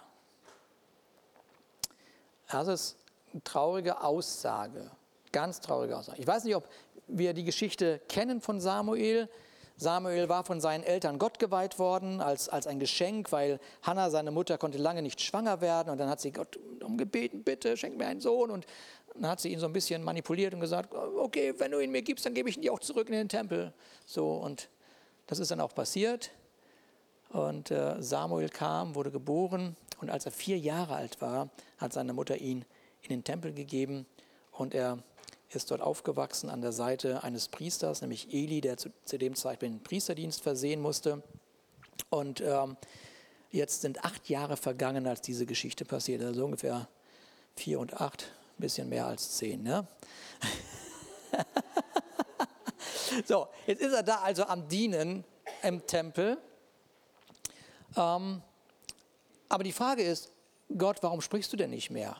Das ist eine traurige Aussage, ganz traurige Aussage. Ich weiß nicht, ob wir die Geschichte kennen von Samuel. Samuel war von seinen Eltern Gott geweiht worden als, als ein Geschenk, weil Hannah, seine Mutter, konnte lange nicht schwanger werden. Und dann hat sie Gott um gebeten, bitte schenk mir einen Sohn. Und dann hat sie ihn so ein bisschen manipuliert und gesagt, okay, wenn du ihn mir gibst, dann gebe ich ihn dir auch zurück in den Tempel. So, und das ist dann auch passiert. Und äh, Samuel kam, wurde geboren. Und als er vier Jahre alt war, hat seine Mutter ihn in den Tempel gegeben. Und er ist dort aufgewachsen an der Seite eines Priesters, nämlich Eli, der zu, zu dem Zeitpunkt den Priesterdienst versehen musste. Und ähm, jetzt sind acht Jahre vergangen, als diese Geschichte passiert, also ungefähr vier und acht, ein bisschen mehr als zehn. Ne? so, jetzt ist er da also am Dienen im Tempel. Ähm, aber die Frage ist, Gott, warum sprichst du denn nicht mehr?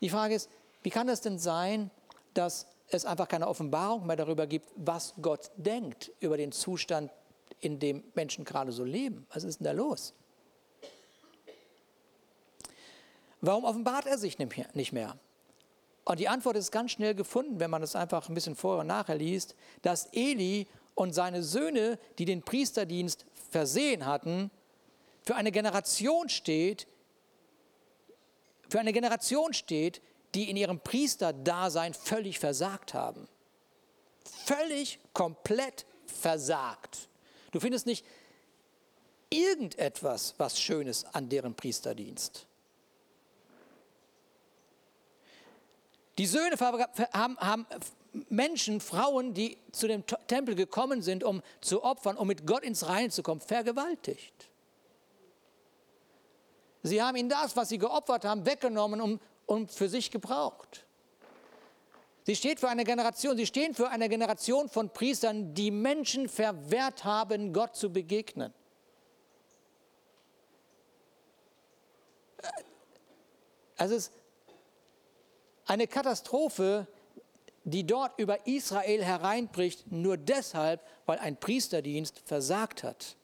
Die Frage ist, wie kann das denn sein, dass es einfach keine Offenbarung mehr darüber gibt, was Gott denkt über den Zustand, in dem Menschen gerade so leben. Was ist denn da los? Warum offenbart er sich nicht mehr? Und die Antwort ist ganz schnell gefunden, wenn man es einfach ein bisschen vorher und nachher liest, dass Eli und seine Söhne, die den Priesterdienst versehen hatten, für eine Generation steht, für eine Generation steht, die in ihrem Priesterdasein völlig versagt haben. Völlig, komplett versagt. Du findest nicht irgendetwas, was Schönes an deren Priesterdienst. Die Söhne haben, haben Menschen, Frauen, die zu dem Tempel gekommen sind, um zu opfern, um mit Gott ins Reine zu kommen, vergewaltigt. Sie haben ihnen das, was sie geopfert haben, weggenommen und, und für sich gebraucht. Sie steht für eine Generation, sie stehen für eine Generation von Priestern, die Menschen verwehrt haben, Gott zu begegnen. Also es ist eine Katastrophe, die dort über Israel hereinbricht, nur deshalb, weil ein Priesterdienst versagt hat.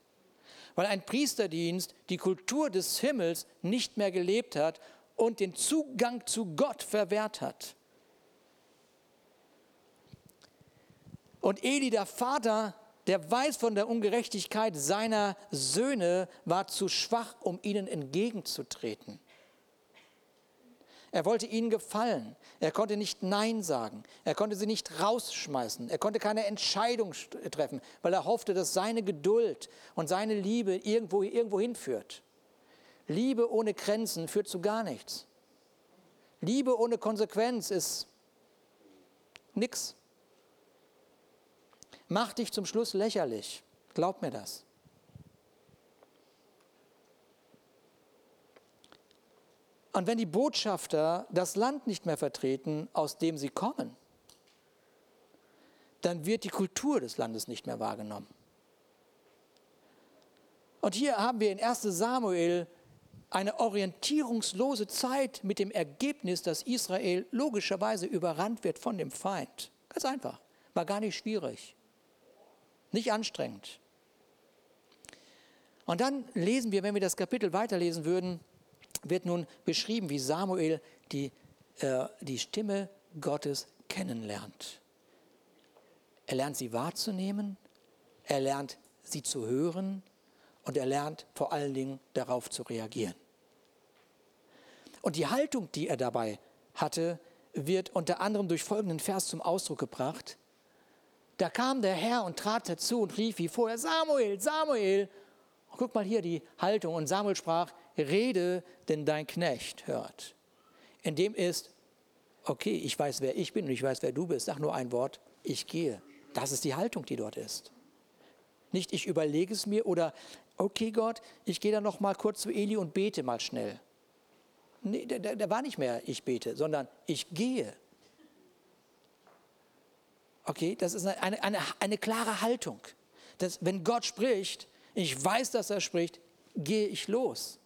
Weil ein Priesterdienst die Kultur des Himmels nicht mehr gelebt hat und den Zugang zu Gott verwehrt hat. Und Eli, der Vater, der weiß von der Ungerechtigkeit seiner Söhne, war zu schwach, um ihnen entgegenzutreten. Er wollte ihnen gefallen. Er konnte nicht Nein sagen. Er konnte sie nicht rausschmeißen. Er konnte keine Entscheidung treffen, weil er hoffte, dass seine Geduld und seine Liebe irgendwo, irgendwo hinführt. Liebe ohne Grenzen führt zu gar nichts. Liebe ohne Konsequenz ist nichts. Mach dich zum Schluss lächerlich. Glaub mir das. Und wenn die Botschafter das Land nicht mehr vertreten, aus dem sie kommen, dann wird die Kultur des Landes nicht mehr wahrgenommen. Und hier haben wir in 1 Samuel eine orientierungslose Zeit mit dem Ergebnis, dass Israel logischerweise überrannt wird von dem Feind. Ganz einfach, war gar nicht schwierig. Nicht anstrengend. Und dann lesen wir, wenn wir das Kapitel weiterlesen würden, wird nun beschrieben, wie Samuel die, äh, die Stimme Gottes kennenlernt. Er lernt sie wahrzunehmen, er lernt sie zu hören und er lernt vor allen Dingen darauf zu reagieren. Und die Haltung, die er dabei hatte, wird unter anderem durch folgenden Vers zum Ausdruck gebracht. Da kam der Herr und trat dazu und rief wie vorher, Samuel, Samuel. Guck mal hier die Haltung. Und Samuel sprach, rede, denn dein Knecht hört. In dem ist, okay, ich weiß, wer ich bin und ich weiß, wer du bist. Sag nur ein Wort, ich gehe. Das ist die Haltung, die dort ist. Nicht, ich überlege es mir oder, okay Gott, ich gehe dann noch mal kurz zu Eli und bete mal schnell. Nee, da, da war nicht mehr, ich bete, sondern ich gehe. Okay, das ist eine, eine, eine klare Haltung. Dass, wenn Gott spricht, ich weiß, dass er spricht, gehe ich los.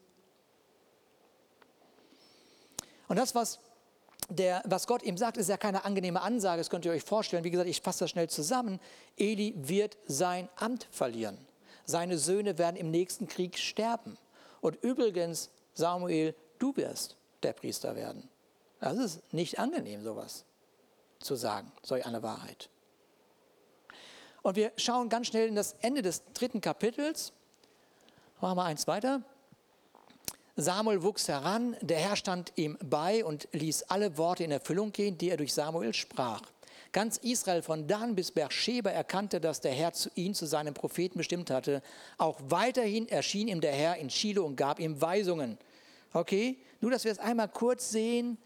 Und das, was, der, was Gott ihm sagt, ist ja keine angenehme Ansage, das könnt ihr euch vorstellen. Wie gesagt, ich fasse das schnell zusammen. Eli wird sein Amt verlieren. Seine Söhne werden im nächsten Krieg sterben. Und übrigens, Samuel, du wirst der Priester werden. Das ist nicht angenehm, sowas zu sagen, solch eine Wahrheit. Und wir schauen ganz schnell in das Ende des dritten Kapitels. Machen wir eins weiter. Samuel wuchs heran, der Herr stand ihm bei und ließ alle Worte in Erfüllung gehen, die er durch Samuel sprach. Ganz Israel von Dan bis Beersheba erkannte, dass der Herr zu ihm, zu seinem Propheten bestimmt hatte. Auch weiterhin erschien ihm der Herr in Shiloh und gab ihm Weisungen. Okay, nur dass wir es einmal kurz sehen,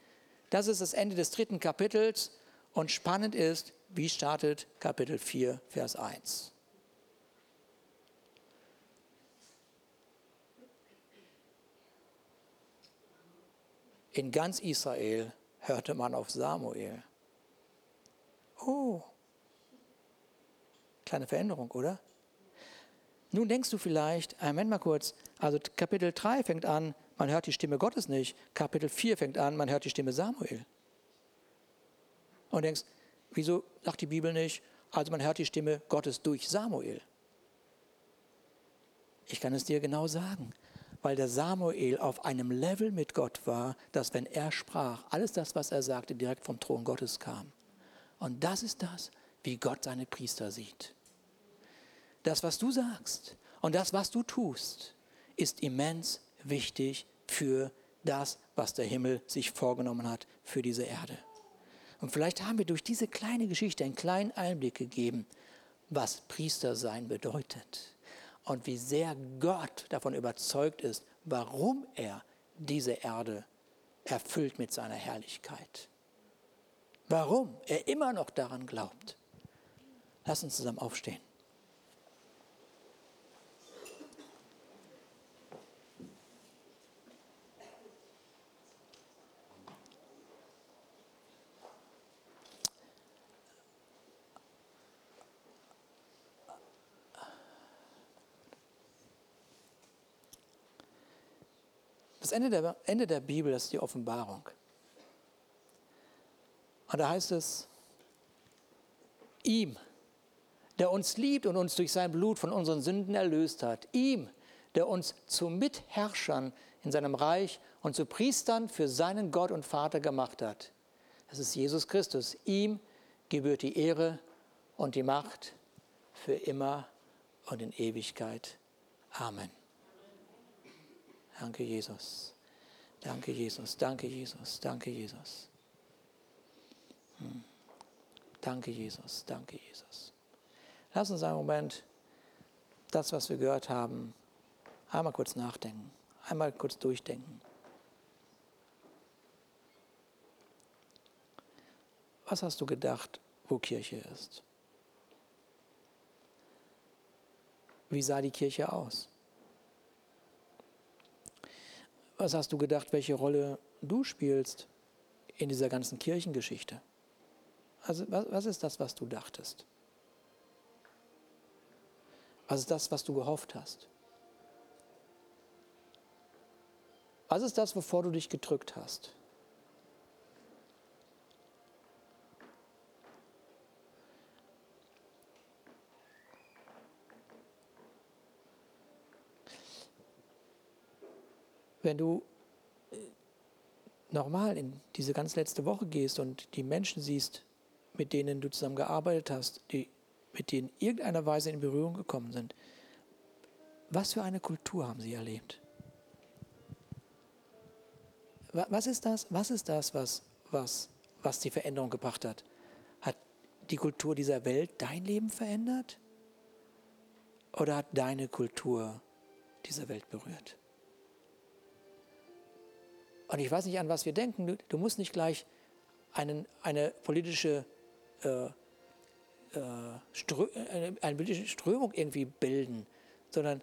das ist das Ende des dritten Kapitels. Und spannend ist, wie startet Kapitel 4, Vers 1. In ganz Israel hörte man auf Samuel. Oh, kleine Veränderung, oder? Nun denkst du vielleicht, Moment mal kurz, also Kapitel 3 fängt an, man hört die Stimme Gottes nicht. Kapitel 4 fängt an, man hört die Stimme Samuel und denkst, wieso sagt die Bibel nicht, also man hört die Stimme Gottes durch Samuel? Ich kann es dir genau sagen, weil der Samuel auf einem Level mit Gott war, dass wenn er sprach, alles das, was er sagte, direkt vom Thron Gottes kam. Und das ist das, wie Gott seine Priester sieht. Das, was du sagst und das, was du tust, ist immens wichtig für das, was der Himmel sich vorgenommen hat für diese Erde. Und vielleicht haben wir durch diese kleine Geschichte einen kleinen Einblick gegeben, was Priestersein bedeutet und wie sehr Gott davon überzeugt ist, warum er diese Erde erfüllt mit seiner Herrlichkeit. Warum er immer noch daran glaubt. Lass uns zusammen aufstehen. Ende der, Ende der Bibel ist die Offenbarung. Und da heißt es, ihm, der uns liebt und uns durch sein Blut von unseren Sünden erlöst hat, ihm, der uns zu Mitherrschern in seinem Reich und zu Priestern für seinen Gott und Vater gemacht hat. Das ist Jesus Christus. Ihm gebührt die Ehre und die Macht für immer und in Ewigkeit. Amen. Danke, Jesus. Danke, Jesus. Danke, Jesus. Danke, Jesus. Hm. Danke, Jesus. Danke, Jesus. Lass uns einen Moment das, was wir gehört haben, einmal kurz nachdenken, einmal kurz durchdenken. Was hast du gedacht, wo Kirche ist? Wie sah die Kirche aus? Was hast du gedacht, welche Rolle du spielst in dieser ganzen Kirchengeschichte? Also was, was ist das, was du dachtest? Was ist das, was du gehofft hast? Was ist das, wovor du dich gedrückt hast? Wenn du äh, nochmal in diese ganz letzte Woche gehst und die Menschen siehst, mit denen du zusammen gearbeitet hast, die mit denen in irgendeiner Weise in Berührung gekommen sind, was für eine Kultur haben sie erlebt? Was ist das? Was ist das, was, was, was die Veränderung gebracht hat? Hat die Kultur dieser Welt dein Leben verändert? Oder hat deine Kultur diese Welt berührt? Und ich weiß nicht, an was wir denken. Du, musst nicht gleich einen, eine politische äh, äh, Strö eine, eine politische Strömung irgendwie bilden, sondern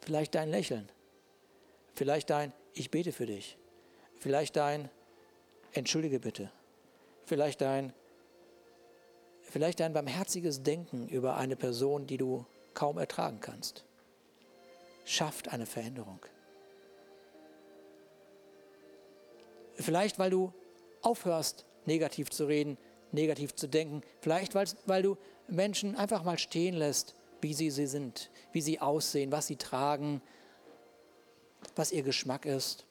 vielleicht dein Lächeln, vielleicht dein Ich bete für dich, vielleicht dein Entschuldige bitte, vielleicht dein, vielleicht dein barmherziges Denken über eine Person, die du kaum ertragen kannst, schafft eine Veränderung. Vielleicht, weil du aufhörst, negativ zu reden, negativ zu denken. Vielleicht, weil, du Menschen einfach mal stehen lässt, wie sie, sie sind, wie sie aussehen, was sie tragen, was ihr Geschmack ist.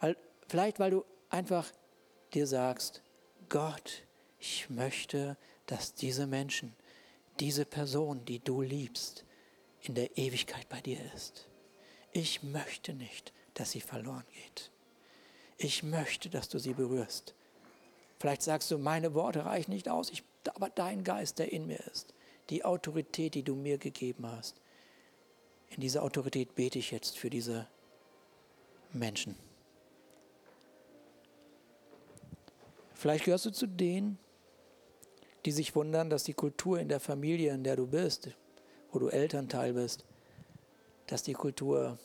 Weil, vielleicht, weil du einfach dir sagst, Gott, ich möchte, dass diese Menschen, diese Person, die du liebst, in der Ewigkeit bei dir ist. Ich möchte nicht, dass sie verloren geht. Ich möchte, dass du sie berührst. Vielleicht sagst du, meine Worte reichen nicht aus, ich, aber dein Geist, der in mir ist, die Autorität, die du mir gegeben hast, in dieser Autorität bete ich jetzt für diese Menschen. Vielleicht gehörst du zu denen, die sich wundern, dass die Kultur in der Familie, in der du bist, wo du Elternteil bist, dass die Kultur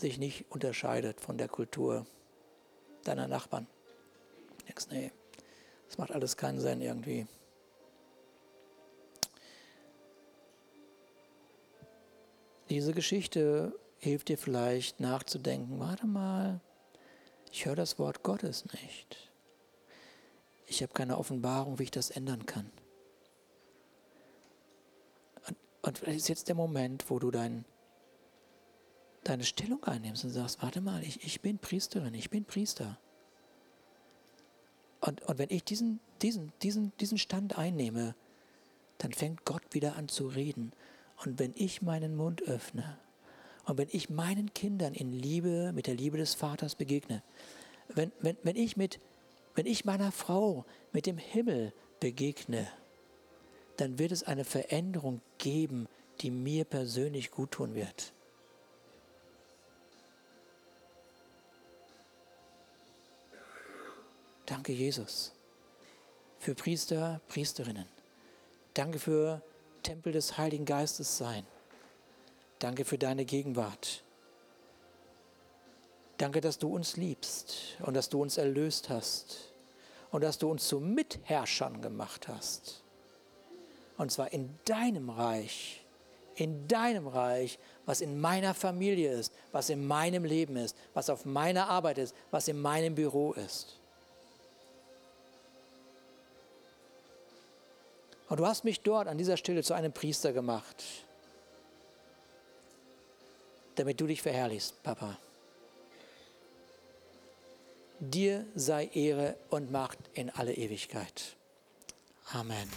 sich nicht unterscheidet von der Kultur deiner Nachbarn. Du denkst, nee, das macht alles keinen Sinn irgendwie. Diese Geschichte hilft dir vielleicht nachzudenken, warte mal, ich höre das Wort Gottes nicht. Ich habe keine Offenbarung, wie ich das ändern kann. Und, vielleicht ist jetzt der Moment, wo du dein deine Stellung einnimmst und sagst, warte mal, ich, ich bin Priesterin, ich bin Priester. Und, und wenn ich diesen, diesen, diesen, diesen Stand einnehme, dann fängt Gott wieder an zu reden. Und wenn ich meinen Mund öffne und wenn ich meinen Kindern in Liebe, mit der Liebe des Vaters begegne, wenn, wenn, wenn, ich, mit, wenn ich meiner Frau mit dem Himmel begegne, dann wird es eine Veränderung geben, die mir persönlich guttun wird. Danke, Jesus, für Priester, Priesterinnen. Danke für Tempel des Heiligen Geistes sein. Danke für deine Gegenwart. Danke, dass du uns liebst und dass du uns erlöst hast und dass du uns zu Mitherrschern gemacht hast. Und zwar in deinem Reich, in deinem Reich, was in meiner Familie ist, was in meinem Leben ist, was auf meiner Arbeit ist, was in meinem Büro ist. Und du hast mich dort an dieser Stelle zu einem Priester gemacht, damit du dich verherrlichst, Papa. Dir sei Ehre und Macht in alle Ewigkeit. Amen.